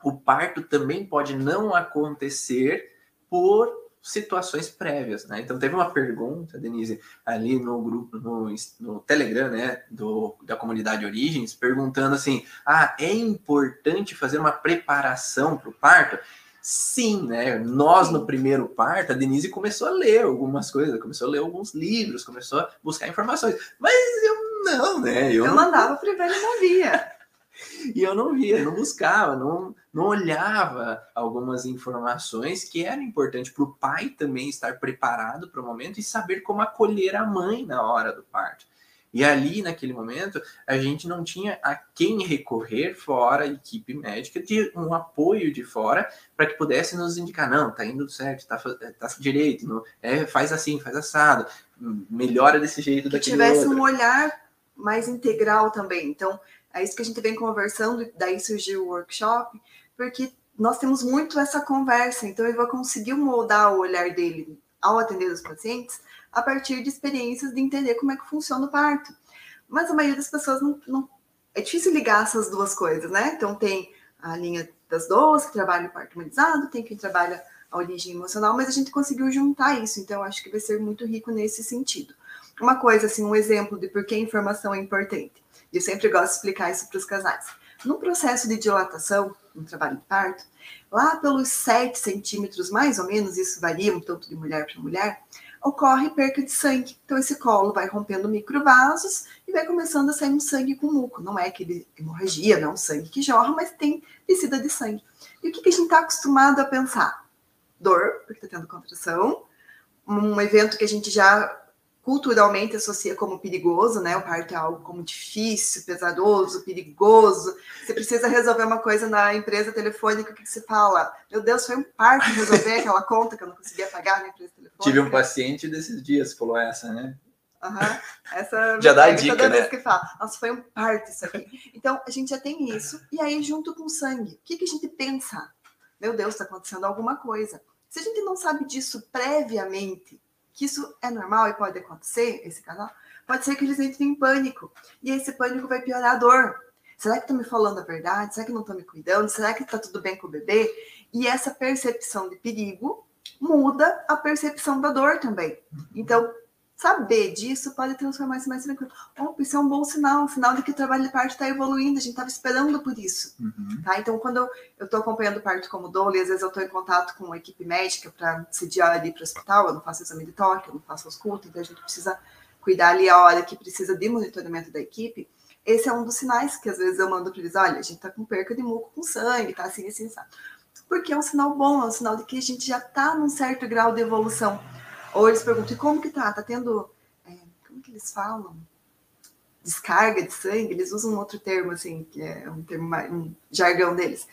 o parto também pode não acontecer por situações prévias, né? Então teve uma pergunta, Denise, ali no grupo, no, no Telegram, né, do, da comunidade Origens, perguntando assim: ah, é importante fazer uma preparação para o parto? Sim, né? Nós no primeiro parto, a Denise começou a ler algumas coisas, começou a ler alguns livros, começou a buscar informações, mas eu não, né? Eu, eu mandava primeiro e não via. E eu não via, não buscava, não, não olhava algumas informações que eram importantes para o pai também estar preparado para o momento e saber como acolher a mãe na hora do parto. E ali, naquele momento, a gente não tinha a quem recorrer fora a equipe médica, de um apoio de fora, para que pudesse nos indicar, não, tá indo certo, tá, tá direito, não, é, faz assim, faz assado, melhora desse jeito que tivesse outro. um olhar mais integral também. Então, é isso que a gente vem conversando, daí surgiu o workshop, porque nós temos muito essa conversa, então ele vai conseguir moldar o olhar dele ao atender os pacientes a partir de experiências de entender como é que funciona o parto. Mas a maioria das pessoas não, não é difícil ligar essas duas coisas, né? Então tem a linha das duas que trabalha o parto humanizado, tem quem trabalha a origem emocional, mas a gente conseguiu juntar isso, então acho que vai ser muito rico nesse sentido. Uma coisa, assim, um exemplo de por que a informação é importante. Eu sempre gosto de explicar isso para os casais. No processo de dilatação, no trabalho de parto, lá pelos 7 centímetros, mais ou menos, isso varia um tanto de mulher para mulher, ocorre perca de sangue. Então, esse colo vai rompendo microvasos e vai começando a sair um sangue com muco. Não é aquele hemorragia, não é um sangue que jorra, mas tem descida de sangue. E o que, que a gente está acostumado a pensar? Dor, porque está tendo contração, um evento que a gente já culturalmente associa como perigoso, né? O parto é algo como difícil, pesaroso, perigoso. Você precisa resolver uma coisa na empresa telefônica, o que você fala? Meu Deus, foi um parto resolver (laughs) aquela conta que eu não conseguia pagar na empresa telefônica. Tive um paciente desses dias falou essa, né? Uhum. Essa (laughs) já dá a dica, toda né? vez que fala, nossa, foi um parto isso aqui. Então, a gente já tem isso. E aí, junto com o sangue, o que, que a gente pensa? Meu Deus, está acontecendo alguma coisa. Se a gente não sabe disso previamente, que isso é normal e pode acontecer, esse canal, pode ser que eles entrem em pânico. E esse pânico vai piorar a dor. Será que estão me falando a verdade? Será que não estão me cuidando? Será que está tudo bem com o bebê? E essa percepção de perigo muda a percepção da dor também. Então, saber disso pode transformar isso mais tranquilo. Isso é um bom sinal, um sinal de que o trabalho de parto está evoluindo, a gente estava esperando por isso. Uhum. Tá? Então, quando eu estou acompanhando o parto como doula, e às vezes eu estou em contato com a equipe médica para sediar ali para o hospital, eu não faço exame de toque, eu não faço ausculto, então a gente precisa cuidar ali a hora que precisa de monitoramento da equipe. Esse é um dos sinais que às vezes eu mando para eles, olha, a gente está com perca de muco com sangue, tá assim, assim, sabe? Porque é um sinal bom, é um sinal de que a gente já está num certo grau de evolução ou eles perguntam, e como que tá? Tá tendo, é, como que eles falam? Descarga de sangue? Eles usam um outro termo, assim, que é um termo, um jargão deles.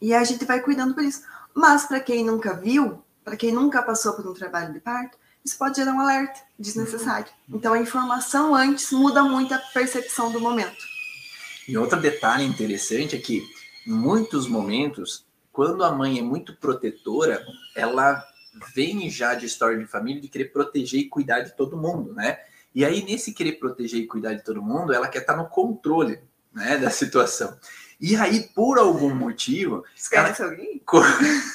E a gente vai cuidando por isso. Mas para quem nunca viu, para quem nunca passou por um trabalho de parto, isso pode gerar um alerta desnecessário. Uhum. Então a informação antes muda muito a percepção do momento. E outro detalhe interessante é que, em muitos momentos, quando a mãe é muito protetora, ela vem já de história de família de querer proteger e cuidar de todo mundo, né? E aí, nesse querer proteger e cuidar de todo mundo, ela quer estar no controle né, da situação. E aí, por algum motivo. Você ela... alguém? Não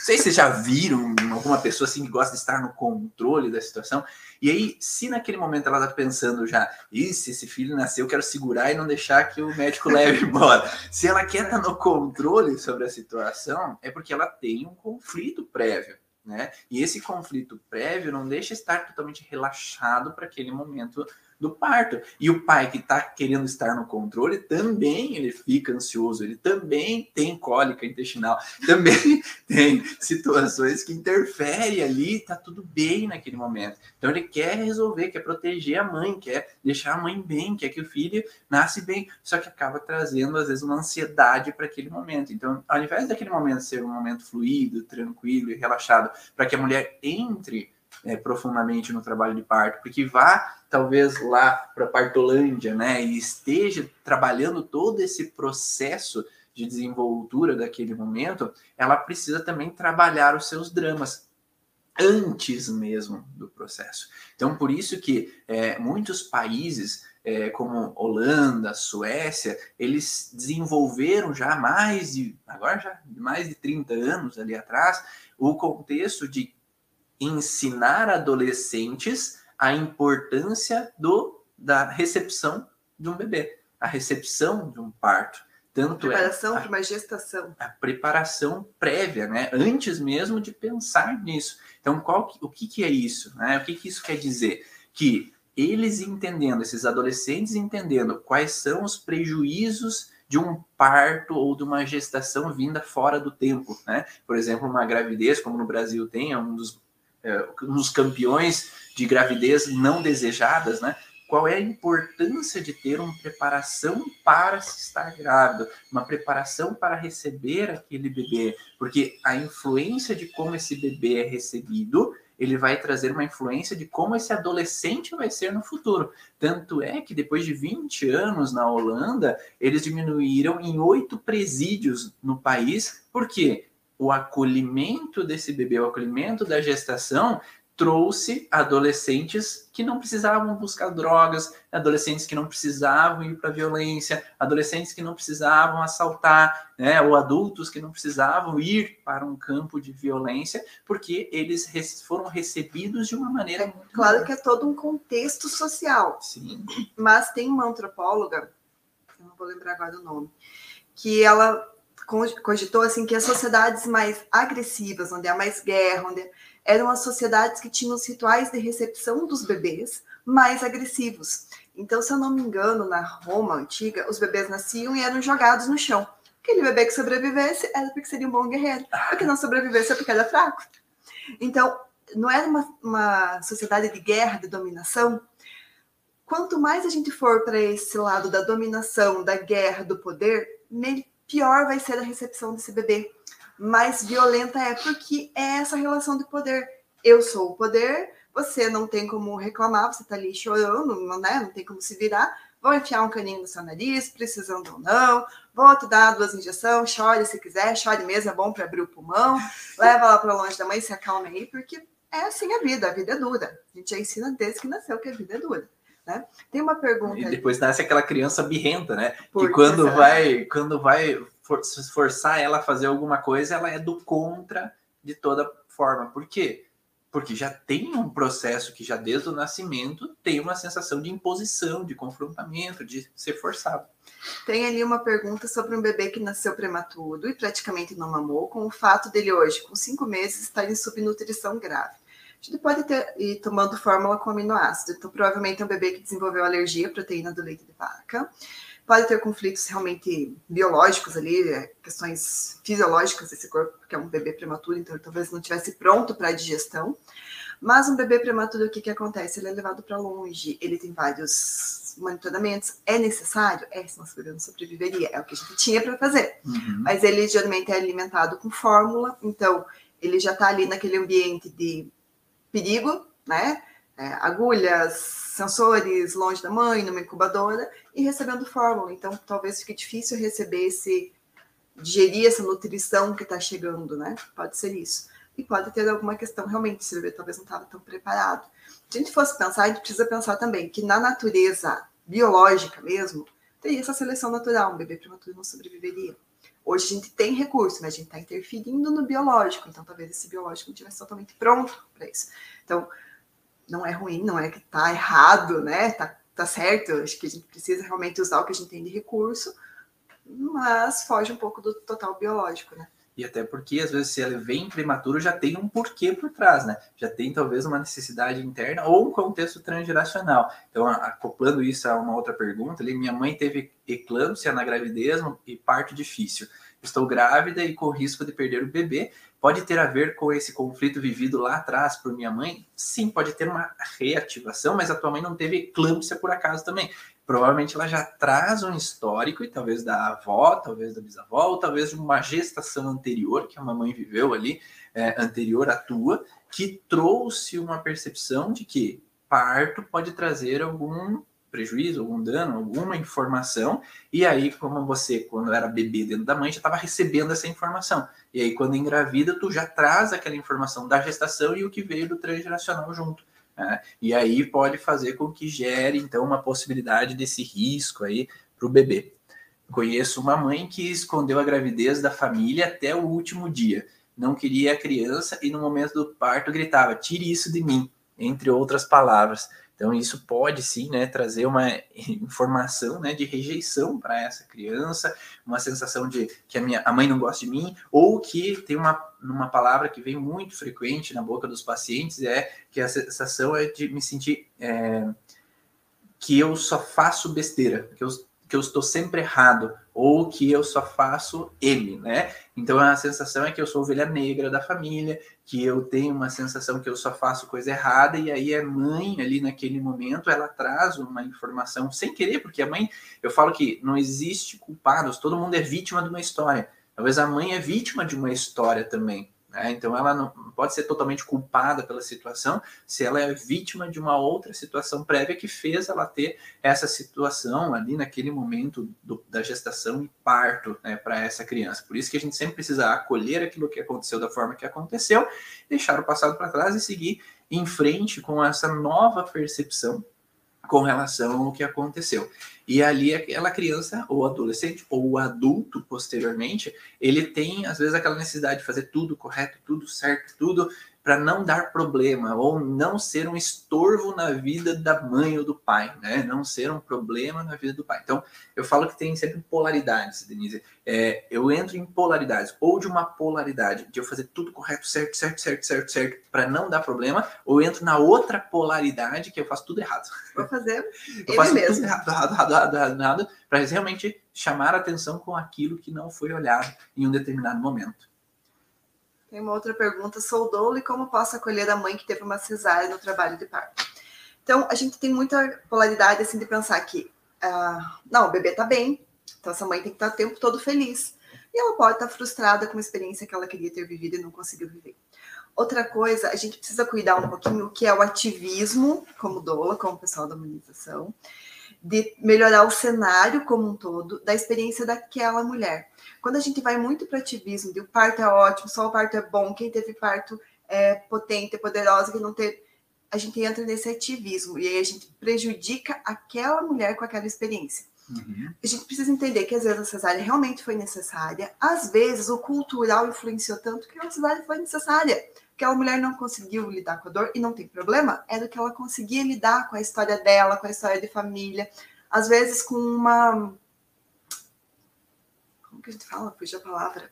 sei se vocês já viram alguma pessoa assim que gosta de estar no controle da situação. E aí, se naquele momento ela tá pensando já, e se esse filho nasceu, eu quero segurar e não deixar que o médico leve embora. se ela quer estar no controle sobre a situação, é porque ela tem um conflito prévio. Né? E esse conflito prévio não deixa estar totalmente relaxado para aquele momento do parto. E o pai que está querendo estar no controle também ele fica ansioso, ele também tem cólica intestinal, (laughs) também tem situações que interferem ali, tá tudo bem naquele momento. Então ele quer resolver, quer proteger a mãe, quer deixar a mãe bem, quer que o filho nasce bem, só que acaba trazendo às vezes uma ansiedade para aquele momento. Então, ao invés daquele momento ser um momento fluido, tranquilo e relaxado, para que a mulher entre é, profundamente no trabalho de parto, porque vá talvez lá para Partolândia, né, e esteja trabalhando todo esse processo de desenvoltura daquele momento, ela precisa também trabalhar os seus dramas antes mesmo do processo. Então, por isso que é, muitos países, é, como Holanda, Suécia, eles desenvolveram já mais de, agora já mais de 30 anos ali atrás, o contexto de ensinar adolescentes a importância do, da recepção de um bebê, a recepção de um parto. Tanto é preparação é para uma gestação. A preparação prévia, né? Antes mesmo de pensar nisso. Então, qual, o que, que é isso? Né? O que, que isso quer dizer? Que eles entendendo, esses adolescentes entendendo quais são os prejuízos de um parto ou de uma gestação vinda fora do tempo, né? Por exemplo, uma gravidez, como no Brasil tem, é um dos nos campeões de gravidez não desejadas, né? Qual é a importância de ter uma preparação para se estar grávida, uma preparação para receber aquele bebê, porque a influência de como esse bebê é recebido, ele vai trazer uma influência de como esse adolescente vai ser no futuro. Tanto é que depois de 20 anos na Holanda, eles diminuíram em oito presídios no país, por quê? O acolhimento desse bebê, o acolhimento da gestação, trouxe adolescentes que não precisavam buscar drogas, adolescentes que não precisavam ir para violência, adolescentes que não precisavam assaltar, né, ou adultos que não precisavam ir para um campo de violência, porque eles foram recebidos de uma maneira é, claro que é todo um contexto social. Sim. Mas tem uma antropóloga, eu não vou lembrar agora o nome, que ela cogitou assim que as sociedades mais agressivas, onde há mais guerra, onde eram as sociedades que tinham os rituais de recepção dos bebês mais agressivos. Então, se eu não me engano, na Roma antiga, os bebês nasciam e eram jogados no chão. Aquele bebê que sobrevivesse era porque seria um bom guerreiro, o que não sobrevivesse é porque era fraco. Então, não era uma, uma sociedade de guerra, de dominação. Quanto mais a gente for para esse lado da dominação, da guerra, do poder, pior vai ser a recepção desse bebê. Mais violenta é porque é essa relação de poder. Eu sou o poder, você não tem como reclamar, você tá ali chorando, não, né? não tem como se virar. Vou enfiar um caninho no seu nariz, precisando ou não. Vou te dar duas injeções, chore se quiser, chore mesmo, é bom para abrir o pulmão. Leva lá para longe da mãe, se acalma aí, porque é assim a vida, a vida é dura. A gente já ensina desde que nasceu que a vida é dura. Né? Tem uma pergunta. E depois nasce aquela criança birrenta, né? Porque que quando vai, quando vai for, forçar ela a fazer alguma coisa, ela é do contra de toda forma. Por quê? Porque já tem um processo que já desde o nascimento tem uma sensação de imposição, de confrontamento, de ser forçado. Tem ali uma pergunta sobre um bebê que nasceu prematuro e praticamente não mamou, com o fato dele hoje, com cinco meses, estar em subnutrição grave. Gente pode ter, ir tomando fórmula com aminoácido. Então, provavelmente é um bebê que desenvolveu alergia à proteína do leite de vaca. Pode ter conflitos realmente biológicos ali, é, questões fisiológicas desse corpo, porque é um bebê prematuro, então ele talvez não estivesse pronto para a digestão. Mas um bebê prematuro, o que, que acontece? Ele é levado para longe, ele tem vários monitoramentos. É necessário? É, senão bebê não sobreviveria. É o que a gente tinha para fazer. Uhum. Mas ele geralmente é alimentado com fórmula, então ele já está ali naquele ambiente de perigo, né? É, agulhas, sensores longe da mãe, numa incubadora, e recebendo fórmula. Então, talvez fique difícil receber esse, digerir essa nutrição que está chegando, né? Pode ser isso. e pode ter alguma questão realmente, se o bebê talvez não estava tão preparado. Se a gente fosse pensar, a gente precisa pensar também que na natureza biológica mesmo, teria essa seleção natural, um bebê prematuro não sobreviveria. Hoje a gente tem recurso, mas a gente está interferindo no biológico, então talvez esse biológico não estivesse totalmente pronto para isso. Então, não é ruim, não é que está errado, né? Tá, tá certo, acho que a gente precisa realmente usar o que a gente tem de recurso, mas foge um pouco do total biológico, né? E até porque, às vezes, se ela vem prematuro, já tem um porquê por trás, né? Já tem talvez uma necessidade interna ou um contexto transgeracional. Então, acoplando isso a uma outra pergunta, ali, minha mãe teve eclâmpsia na gravidez e parto difícil. Estou grávida e com risco de perder o bebê. Pode ter a ver com esse conflito vivido lá atrás por minha mãe? Sim, pode ter uma reativação, mas a tua mãe não teve eclâmpsia por acaso também provavelmente ela já traz um histórico, e talvez da avó, talvez da bisavó, ou talvez de uma gestação anterior que a mamãe viveu ali, é, anterior à tua, que trouxe uma percepção de que parto pode trazer algum prejuízo, algum dano, alguma informação, e aí, como você, quando era bebê dentro da mãe, já estava recebendo essa informação. E aí, quando engravida, tu já traz aquela informação da gestação e o que veio do transgeracional junto. Né? E aí pode fazer com que gere, então, uma possibilidade desse risco aí para o bebê. Conheço uma mãe que escondeu a gravidez da família até o último dia. Não queria a criança e no momento do parto gritava: tire isso de mim, entre outras palavras. Então, isso pode sim né, trazer uma informação né, de rejeição para essa criança, uma sensação de que a, minha, a mãe não gosta de mim, ou que tem uma, uma palavra que vem muito frequente na boca dos pacientes, é que a sensação é de me sentir é, que eu só faço besteira, que eu que eu estou sempre errado ou que eu só faço ele, né? Então a sensação é que eu sou ovelha negra da família, que eu tenho uma sensação que eu só faço coisa errada e aí a mãe ali naquele momento ela traz uma informação sem querer, porque a mãe, eu falo que não existe culpados, todo mundo é vítima de uma história. Talvez a mãe é vítima de uma história também. Né? Então, ela não pode ser totalmente culpada pela situação se ela é vítima de uma outra situação prévia que fez ela ter essa situação ali naquele momento do, da gestação e parto né, para essa criança. Por isso que a gente sempre precisa acolher aquilo que aconteceu da forma que aconteceu, deixar o passado para trás e seguir em frente com essa nova percepção com relação ao que aconteceu. E ali aquela criança ou adolescente ou o adulto posteriormente, ele tem às vezes aquela necessidade de fazer tudo correto, tudo certo, tudo para não dar problema ou não ser um estorvo na vida da mãe ou do pai, né? Não ser um problema na vida do pai. Então, eu falo que tem sempre polaridades, Denise. É, eu entro em polaridades, ou de uma polaridade de eu fazer tudo correto, certo, certo, certo, certo, certo, para não dar problema, ou eu entro na outra polaridade que eu faço tudo errado. Vou fazer (laughs) eu faço mesmo. tudo errado, errado, errado, errado, errado, errado para realmente chamar a atenção com aquilo que não foi olhado em um determinado momento. Tem uma outra pergunta. Sou doula e como posso acolher a mãe que teve uma cesárea no trabalho de parto? Então, a gente tem muita polaridade assim de pensar que, uh, não, o bebê tá bem, então essa mãe tem que estar o tempo todo feliz. E ela pode estar frustrada com uma experiência que ela queria ter vivido e não conseguiu viver. Outra coisa, a gente precisa cuidar um pouquinho o que é o ativismo, como doula, como pessoal da imunização, de melhorar o cenário como um todo da experiência daquela mulher. Quando a gente vai muito para ativismo, de o parto é ótimo, só o parto é bom, quem teve parto é potente, é poderosa, quem não teve. A gente entra nesse ativismo e aí a gente prejudica aquela mulher com aquela experiência. Uhum. A gente precisa entender que às vezes a cesárea realmente foi necessária, às vezes o cultural influenciou tanto que a cesárea foi necessária. Aquela mulher não conseguiu lidar com a dor e não tem problema, é do que ela conseguia lidar com a história dela, com a história de família, às vezes com uma que a gente fala? Puxa a palavra.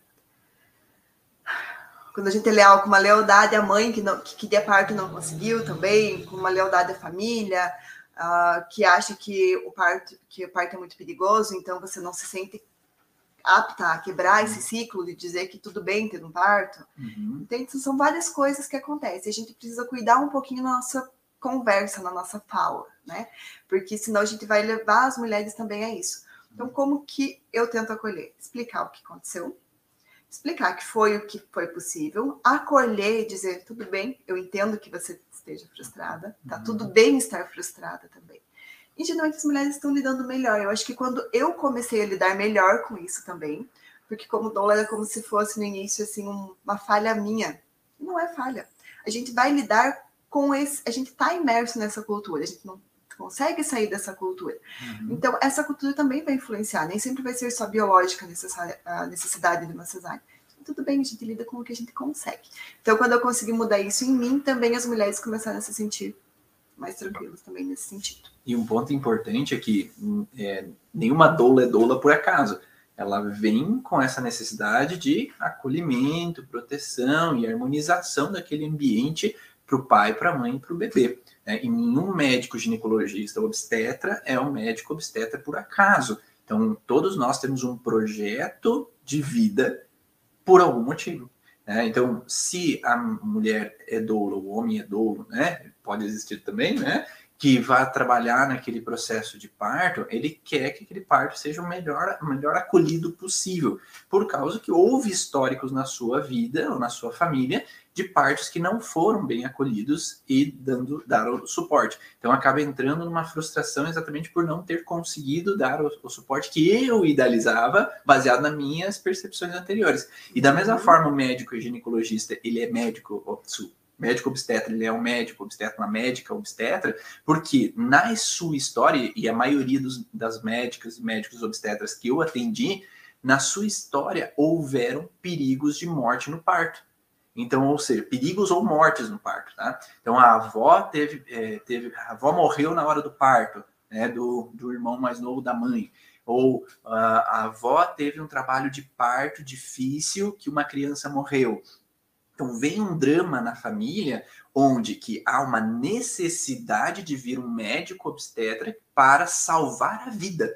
Quando a gente é leal com uma lealdade à mãe que, não, que queria parto e não conseguiu também, com uma lealdade à família, uh, que acha que o parto que o parto é muito perigoso, então você não se sente apta a quebrar esse ciclo de dizer que tudo bem ter um parto. Uhum. Então, são várias coisas que acontecem. A gente precisa cuidar um pouquinho da nossa conversa, na nossa fala, né? Porque senão a gente vai levar as mulheres também a isso. Então, como que eu tento acolher? Explicar o que aconteceu, explicar que foi o que foi possível, acolher e dizer, tudo bem, eu entendo que você esteja frustrada, tá uhum. tudo bem estar frustrada também. E geralmente as mulheres estão lidando melhor. Eu acho que quando eu comecei a lidar melhor com isso também, porque como doula era como se fosse no início assim uma falha minha. Não não é falha. A gente vai lidar com esse, a gente está imerso nessa cultura, a gente não consegue sair dessa cultura. Uhum. Então, essa cultura também vai influenciar, nem sempre vai ser só biológica a necessidade de uma cesárea. Tudo bem, a gente lida com o que a gente consegue. Então, quando eu consegui mudar isso em mim, também as mulheres começaram a se sentir mais tranquilas também nesse sentido. E um ponto importante é que é, nenhuma doula é doula por acaso. Ela vem com essa necessidade de acolhimento, proteção e harmonização daquele ambiente para o pai, para a mãe e para o bebê. Né? E nenhum médico ginecologista obstetra é um médico obstetra por acaso. Então, todos nós temos um projeto de vida por algum motivo. Né? Então, se a mulher é doula, o homem é doula, né? pode existir também, né? Que vai trabalhar naquele processo de parto, ele quer que aquele parto seja o melhor, melhor acolhido possível, por causa que houve históricos na sua vida ou na sua família de partos que não foram bem acolhidos e dando dar o suporte. Então acaba entrando numa frustração exatamente por não ter conseguido dar o, o suporte que eu idealizava, baseado nas minhas percepções anteriores. E da mesma uhum. forma, o médico e ginecologista, ele é médico, médico obstetra, ele é um médico obstetra, uma médica obstetra, porque na sua história, e a maioria dos, das médicas e médicos obstetras que eu atendi, na sua história houveram perigos de morte no parto. Então, ou seja, perigos ou mortes no parto, tá? Então, a avó teve, é, teve a avó morreu na hora do parto, né, do, do irmão mais novo da mãe. Ou uh, a avó teve um trabalho de parto difícil que uma criança morreu. Então vem um drama na família onde que há uma necessidade de vir um médico obstetra para salvar a vida.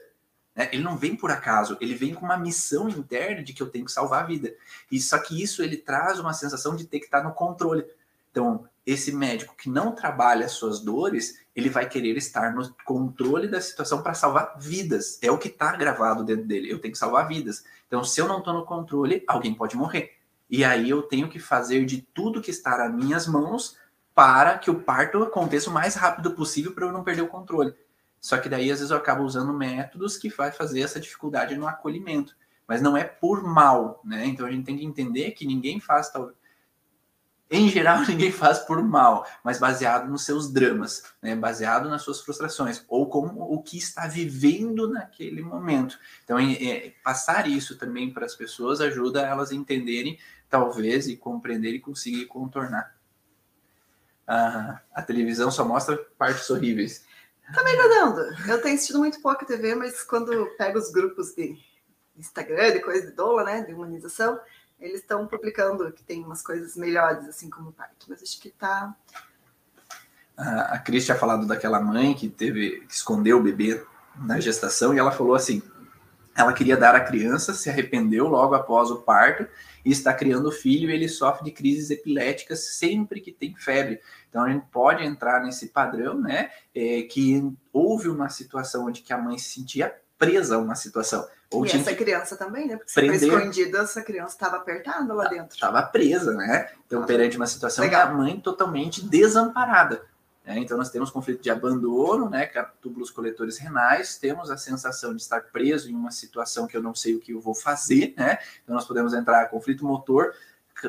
Né? Ele não vem por acaso, ele vem com uma missão interna de que eu tenho que salvar a vida. E só que isso ele traz uma sensação de ter que estar no controle. Então, esse médico que não trabalha as suas dores, ele vai querer estar no controle da situação para salvar vidas. É o que está gravado dentro dele. Eu tenho que salvar vidas. Então, se eu não estou no controle, alguém pode morrer. E aí eu tenho que fazer de tudo que está nas minhas mãos para que o parto aconteça o mais rápido possível para eu não perder o controle. Só que daí às vezes eu acabo usando métodos que vai fazer essa dificuldade no acolhimento, mas não é por mal, né? Então a gente tem que entender que ninguém faz tal em geral, (laughs) ninguém faz por mal, mas baseado nos seus dramas, né? baseado nas suas frustrações, ou como o que está vivendo naquele momento. Então, é, é, passar isso também para as pessoas ajuda elas a entenderem, talvez, e compreender e conseguir contornar. Ah, a televisão só mostra partes horríveis. Tá melhorando. Eu tenho assistido muito pouco TV, mas quando pego os grupos de Instagram, de coisa de doula, né, de humanização, eles estão publicando que tem umas coisas melhores, assim como o mas acho que tá. A Cris tinha falado daquela mãe que teve que escondeu o bebê na gestação e ela falou assim: ela queria dar a criança, se arrependeu logo após o parto e está criando o filho e ele sofre de crises epiléticas sempre que tem febre. Então a gente pode entrar nesse padrão, né? É, que houve uma situação onde que a mãe se sentia presa a uma situação. Ou e essa criança também, né? Porque se prender... foi escondida, essa criança estava apertada lá dentro. Estava presa, né? Então, perante uma situação Legal. da mãe totalmente desamparada. Né? Então, nós temos conflito de abandono, né? É túbulos coletores renais, temos a sensação de estar preso em uma situação que eu não sei o que eu vou fazer, né? Então, nós podemos entrar conflito motor,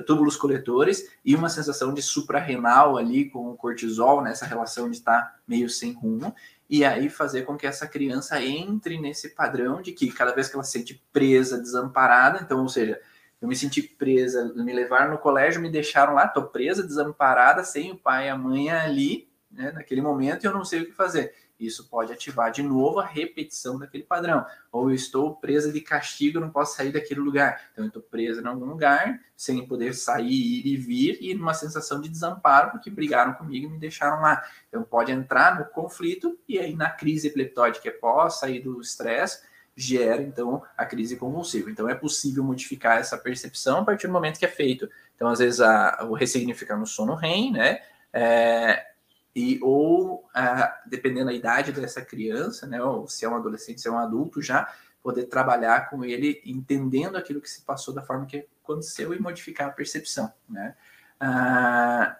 túbulos coletores e uma sensação de suprarrenal ali com o cortisol, nessa né? relação de estar meio sem rumo e aí fazer com que essa criança entre nesse padrão de que cada vez que ela se sente presa, desamparada, então, ou seja, eu me senti presa, me levaram no colégio, me deixaram lá, tô presa, desamparada, sem o pai e a mãe ali, né, naquele momento, e eu não sei o que fazer. Isso pode ativar de novo a repetição daquele padrão. Ou eu estou presa de castigo, não posso sair daquele lugar. Então eu estou presa em algum lugar, sem poder sair, ir e vir, e numa sensação de desamparo, porque brigaram comigo e me deixaram lá. Então pode entrar no conflito, e aí na crise epileptóica, pós sair do estresse, gera então a crise convulsiva. Então é possível modificar essa percepção a partir do momento que é feito. Então, às vezes, a, o ressignificar no sono REM, né? É, e ou ah, dependendo da idade dessa criança, né, ou se é um adolescente, se é um adulto já poder trabalhar com ele, entendendo aquilo que se passou da forma que aconteceu e modificar a percepção, né? Ah,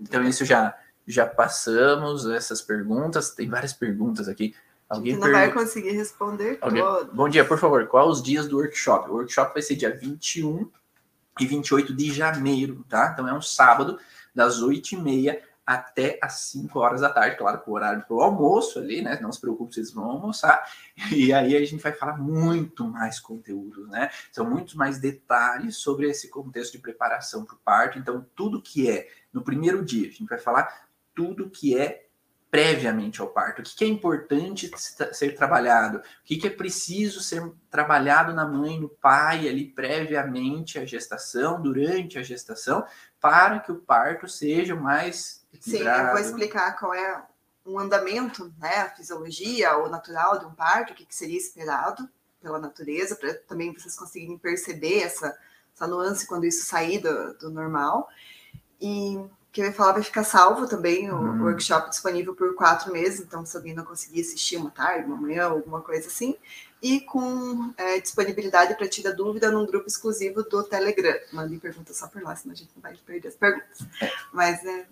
então isso já já passamos essas perguntas, tem várias perguntas aqui. Alguém não vai conseguir responder Alguém... Bom dia, por favor, qual os dias do workshop? O workshop vai ser dia 21 e 28 de janeiro, tá? Então é um sábado, das 8h30 até as 5 horas da tarde, claro, com o horário para o almoço ali, né? Não se preocupe, vocês vão almoçar. (laughs) E aí a gente vai falar muito mais conteúdo, né? São muitos mais detalhes sobre esse contexto de preparação para o parto. Então, tudo que é no primeiro dia, a gente vai falar tudo que é previamente ao parto, o que, é importante ser trabalhado, o que, é preciso ser trabalhado na mãe, no pai, ali previamente à gestação, durante a gestação, para que o parto seja mais equilibrado. Sim, eu vou explicar qual é um andamento, né, a fisiologia ou natural de um parto, o que, que seria esperado pela natureza, para também vocês conseguirem perceber essa, essa nuance quando isso sair do, do normal. E que eu ia falar vai ficar salvo também, o uhum. workshop disponível por quatro meses, então se alguém não conseguir assistir uma tarde, uma manhã, alguma coisa assim, e com é, disponibilidade para tirar dúvida num grupo exclusivo do Telegram. Mandem perguntas só por lá, senão a gente não vai perder as perguntas. É. Mas é...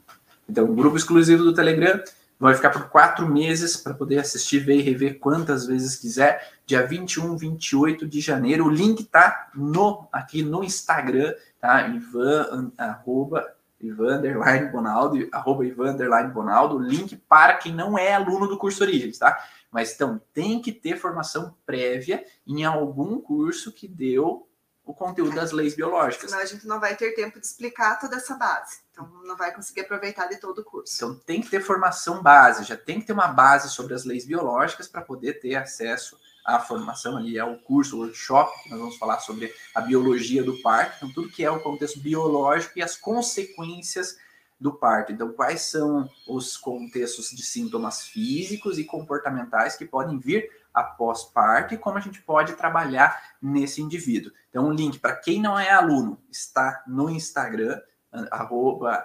Então, o grupo exclusivo do Telegram vai ficar por quatro meses para poder assistir, ver e rever quantas vezes quiser. Dia 21, 28 de janeiro. O link tá no, aqui no Instagram, tá? Ivan, arroba, Ivan Bonaldo, arroba Ivan Bonaldo, link para quem não é aluno do curso Origens, tá? Mas então tem que ter formação prévia em algum curso que deu o conteúdo das leis biológicas. Senão a gente não vai ter tempo de explicar toda essa base. Então não vai conseguir aproveitar de todo o curso. Então tem que ter formação base, já tem que ter uma base sobre as leis biológicas para poder ter acesso a formação ali, é o curso, workshop, que nós vamos falar sobre a biologia do parto, então tudo que é o contexto biológico e as consequências do parto. Então, quais são os contextos de sintomas físicos e comportamentais que podem vir após parto e como a gente pode trabalhar nesse indivíduo. Então, o link para quem não é aluno está no Instagram, arroba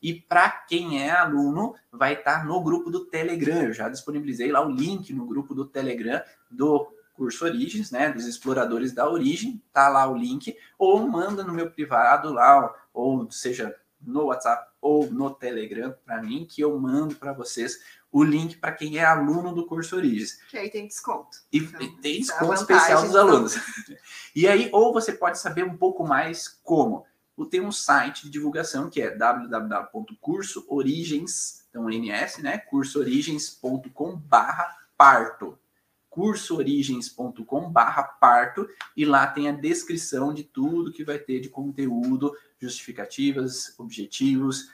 e para quem é aluno, vai estar tá no grupo do Telegram. Eu já disponibilizei lá o link no grupo do Telegram do curso Origens, né, dos exploradores da origem, tá lá o link, ou manda no meu privado lá, ou seja, no WhatsApp ou no Telegram para mim, que eu mando para vocês o link para quem é aluno do curso Origens. Que aí tem desconto. E, então, e tem desconto especial dos alunos. (laughs) e aí, ou você pode saber um pouco mais como tem um site de divulgação que é www.cursoorigens, então NS, né? cursoorigens.com barra parto cursoorigens.com barra parto e lá tem a descrição de tudo que vai ter de conteúdo, justificativas, objetivos,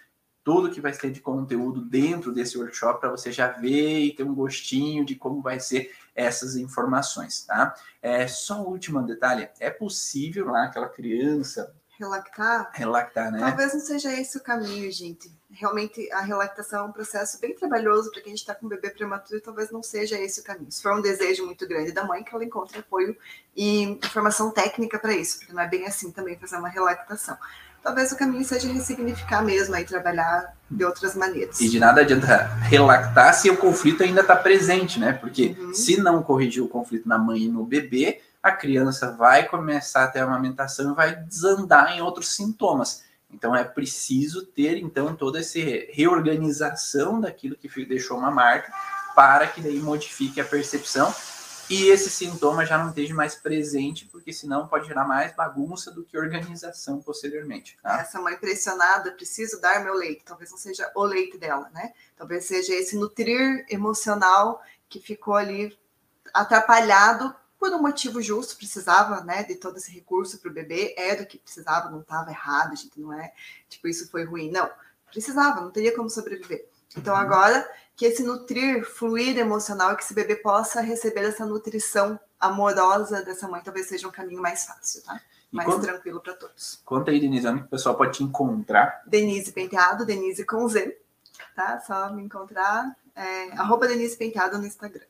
tudo que vai ter de conteúdo dentro desse workshop para você já ver e ter um gostinho de como vai ser essas informações, tá? É, só um último detalhe, é possível lá aquela criança relactar. Relactar, né? Talvez não seja esse o caminho, gente. Realmente, a relactação é um processo bem trabalhoso para quem está com um bebê prematuro e talvez não seja esse o caminho. Se for um desejo muito grande da mãe, que ela encontre apoio e informação técnica para isso, porque não é bem assim também fazer uma relactação. Talvez o caminho seja ressignificar mesmo e trabalhar de outras maneiras. E de nada adianta relactar se o conflito ainda está presente, né? Porque uhum. se não corrigir o conflito na mãe e no bebê, a criança vai começar a ter amamentação e vai desandar em outros sintomas. Então é preciso ter então toda essa reorganização daquilo que deixou uma marca para que daí modifique a percepção e esse sintoma já não esteja mais presente, porque senão pode gerar mais bagunça do que organização posteriormente. Tá? Essa mãe pressionada, preciso dar meu leite, talvez não seja o leite dela, né? Talvez seja esse nutrir emocional que ficou ali atrapalhado por um motivo justo, precisava, né, de todo esse recurso para o bebê, é do que precisava, não estava errado, gente, não é, tipo, isso foi ruim, não, precisava, não teria como sobreviver. Então, agora, que esse nutrir, fluir emocional, que esse bebê possa receber essa nutrição amorosa dessa mãe, talvez seja um caminho mais fácil, tá? mais conta, tranquilo para todos. Conta aí, Denise, onde o pessoal pode te encontrar? Denise Penteado, Denise com Z, tá? Só me encontrar, é, arroba Denise Penteado no Instagram.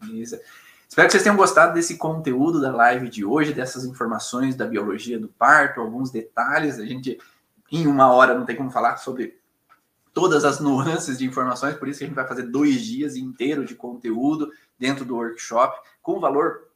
Beleza. Espero que vocês tenham gostado desse conteúdo da live de hoje, dessas informações da biologia do parto, alguns detalhes. A gente, em uma hora, não tem como falar sobre todas as nuances de informações, por isso que a gente vai fazer dois dias inteiros de conteúdo dentro do workshop, com valor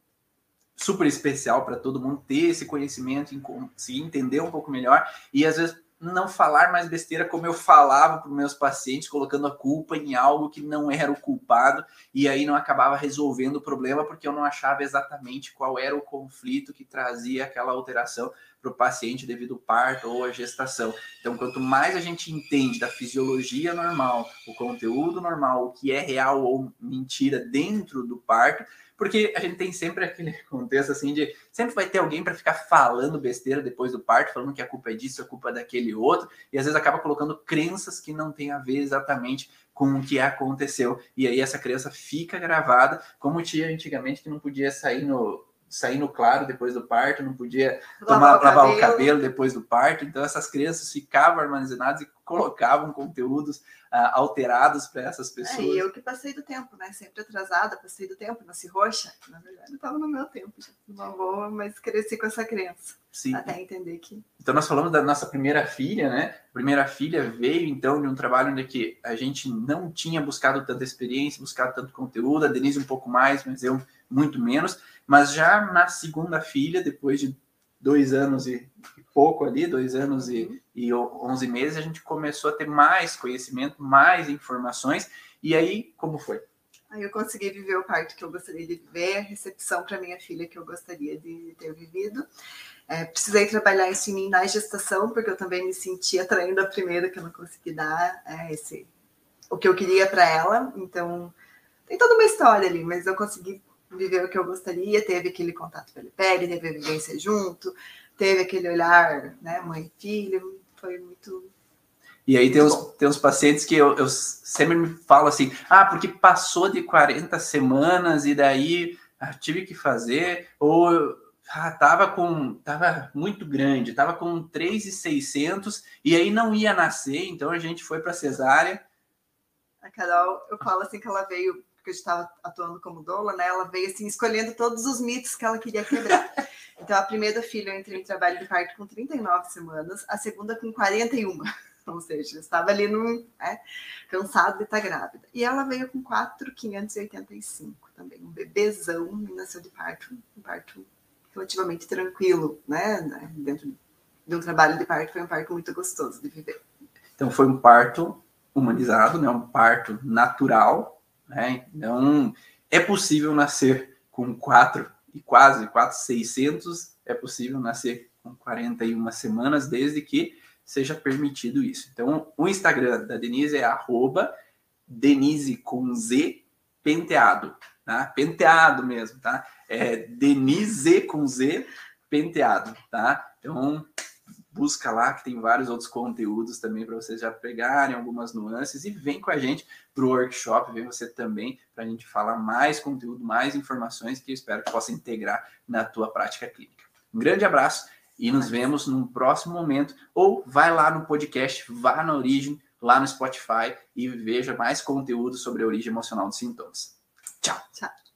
super especial para todo mundo ter esse conhecimento, se entender um pouco melhor e às vezes não falar mais besteira como eu falava para os meus pacientes, colocando a culpa em algo que não era o culpado, e aí não acabava resolvendo o problema porque eu não achava exatamente qual era o conflito que trazia aquela alteração para o paciente devido ao parto ou à gestação. Então, quanto mais a gente entende da fisiologia normal, o conteúdo normal, o que é real ou mentira dentro do parto, porque a gente tem sempre aquele (laughs) contexto assim de sempre vai ter alguém para ficar falando besteira depois do parto, falando que a culpa é disso, a culpa é daquele outro, e às vezes acaba colocando crenças que não tem a ver exatamente com o que aconteceu. E aí essa crença fica gravada, como tinha antigamente que não podia sair no sair no claro depois do parto, não podia tomar, lavar, lavar o, cabelo. o cabelo depois do parto. Então, essas crianças ficavam armazenadas e colocavam conteúdos uh, alterados para essas pessoas. É, e eu que passei do tempo, né? Sempre atrasada, passei do tempo, nasci roxa. Na verdade, eu estava no meu tempo, já. uma boa, mas cresci com essa crença. Sim. Até entender que. Então, nós falamos da nossa primeira filha, né? A primeira filha veio, então, de um trabalho onde que a gente não tinha buscado tanta experiência, buscado tanto conteúdo, a Denise um pouco mais, mas eu muito menos. Mas já na segunda filha, depois de dois anos e pouco ali, dois anos e, e onze meses, a gente começou a ter mais conhecimento, mais informações. E aí, como foi? Aí eu consegui viver o parto que eu gostaria de viver, a recepção para minha filha que eu gostaria de ter vivido. É, precisei trabalhar isso em mim na gestação, porque eu também me senti atraindo a primeira que eu não consegui dar é, esse, o que eu queria para ela. Então, tem toda uma história ali, mas eu consegui viveu o que eu gostaria, teve aquele contato pele pele, teve a vivência junto, teve aquele olhar, né, mãe e filho, foi muito. E aí tem uns, tem uns pacientes que eu, eu sempre me falo assim, ah, porque passou de 40 semanas e daí ah, tive que fazer, ou ah, tava com tava muito grande, tava com 3,600 e aí não ia nascer, então a gente foi para cesárea. A Carol, eu falo assim que ela veio porque eu estava atuando como doula, né? Ela veio assim escolhendo todos os mitos que ela queria quebrar. (laughs) Então, a primeira filha eu entrei em trabalho de parto com 39 semanas, a segunda com 41. (laughs) Ou seja, estava ali no né, cansado de estar grávida. E ela veio com 4,585 também, um bebezão e nasceu de parto, um parto relativamente tranquilo, né? Dentro de um trabalho de parto, foi um parto muito gostoso de viver. Então, foi um parto humanizado, né? Um parto natural, né? Então, é possível nascer com 4 e quase 4,600, é possível nascer com 41 semanas, desde que seja permitido isso. Então, o Instagram da Denise é arroba Denise com Z penteado, tá? Penteado mesmo, tá? É Denise com Z penteado, tá? Então, busca lá que tem vários outros conteúdos também para vocês já pegarem algumas nuances e vem com a gente para o workshop, vem você também para a gente falar mais conteúdo, mais informações que eu espero que possa integrar na tua prática clínica. Um grande abraço e nos vemos num próximo momento ou vai lá no podcast, vá na origem, lá no Spotify e veja mais conteúdo sobre a origem emocional dos sintomas. Tchau. Tchau.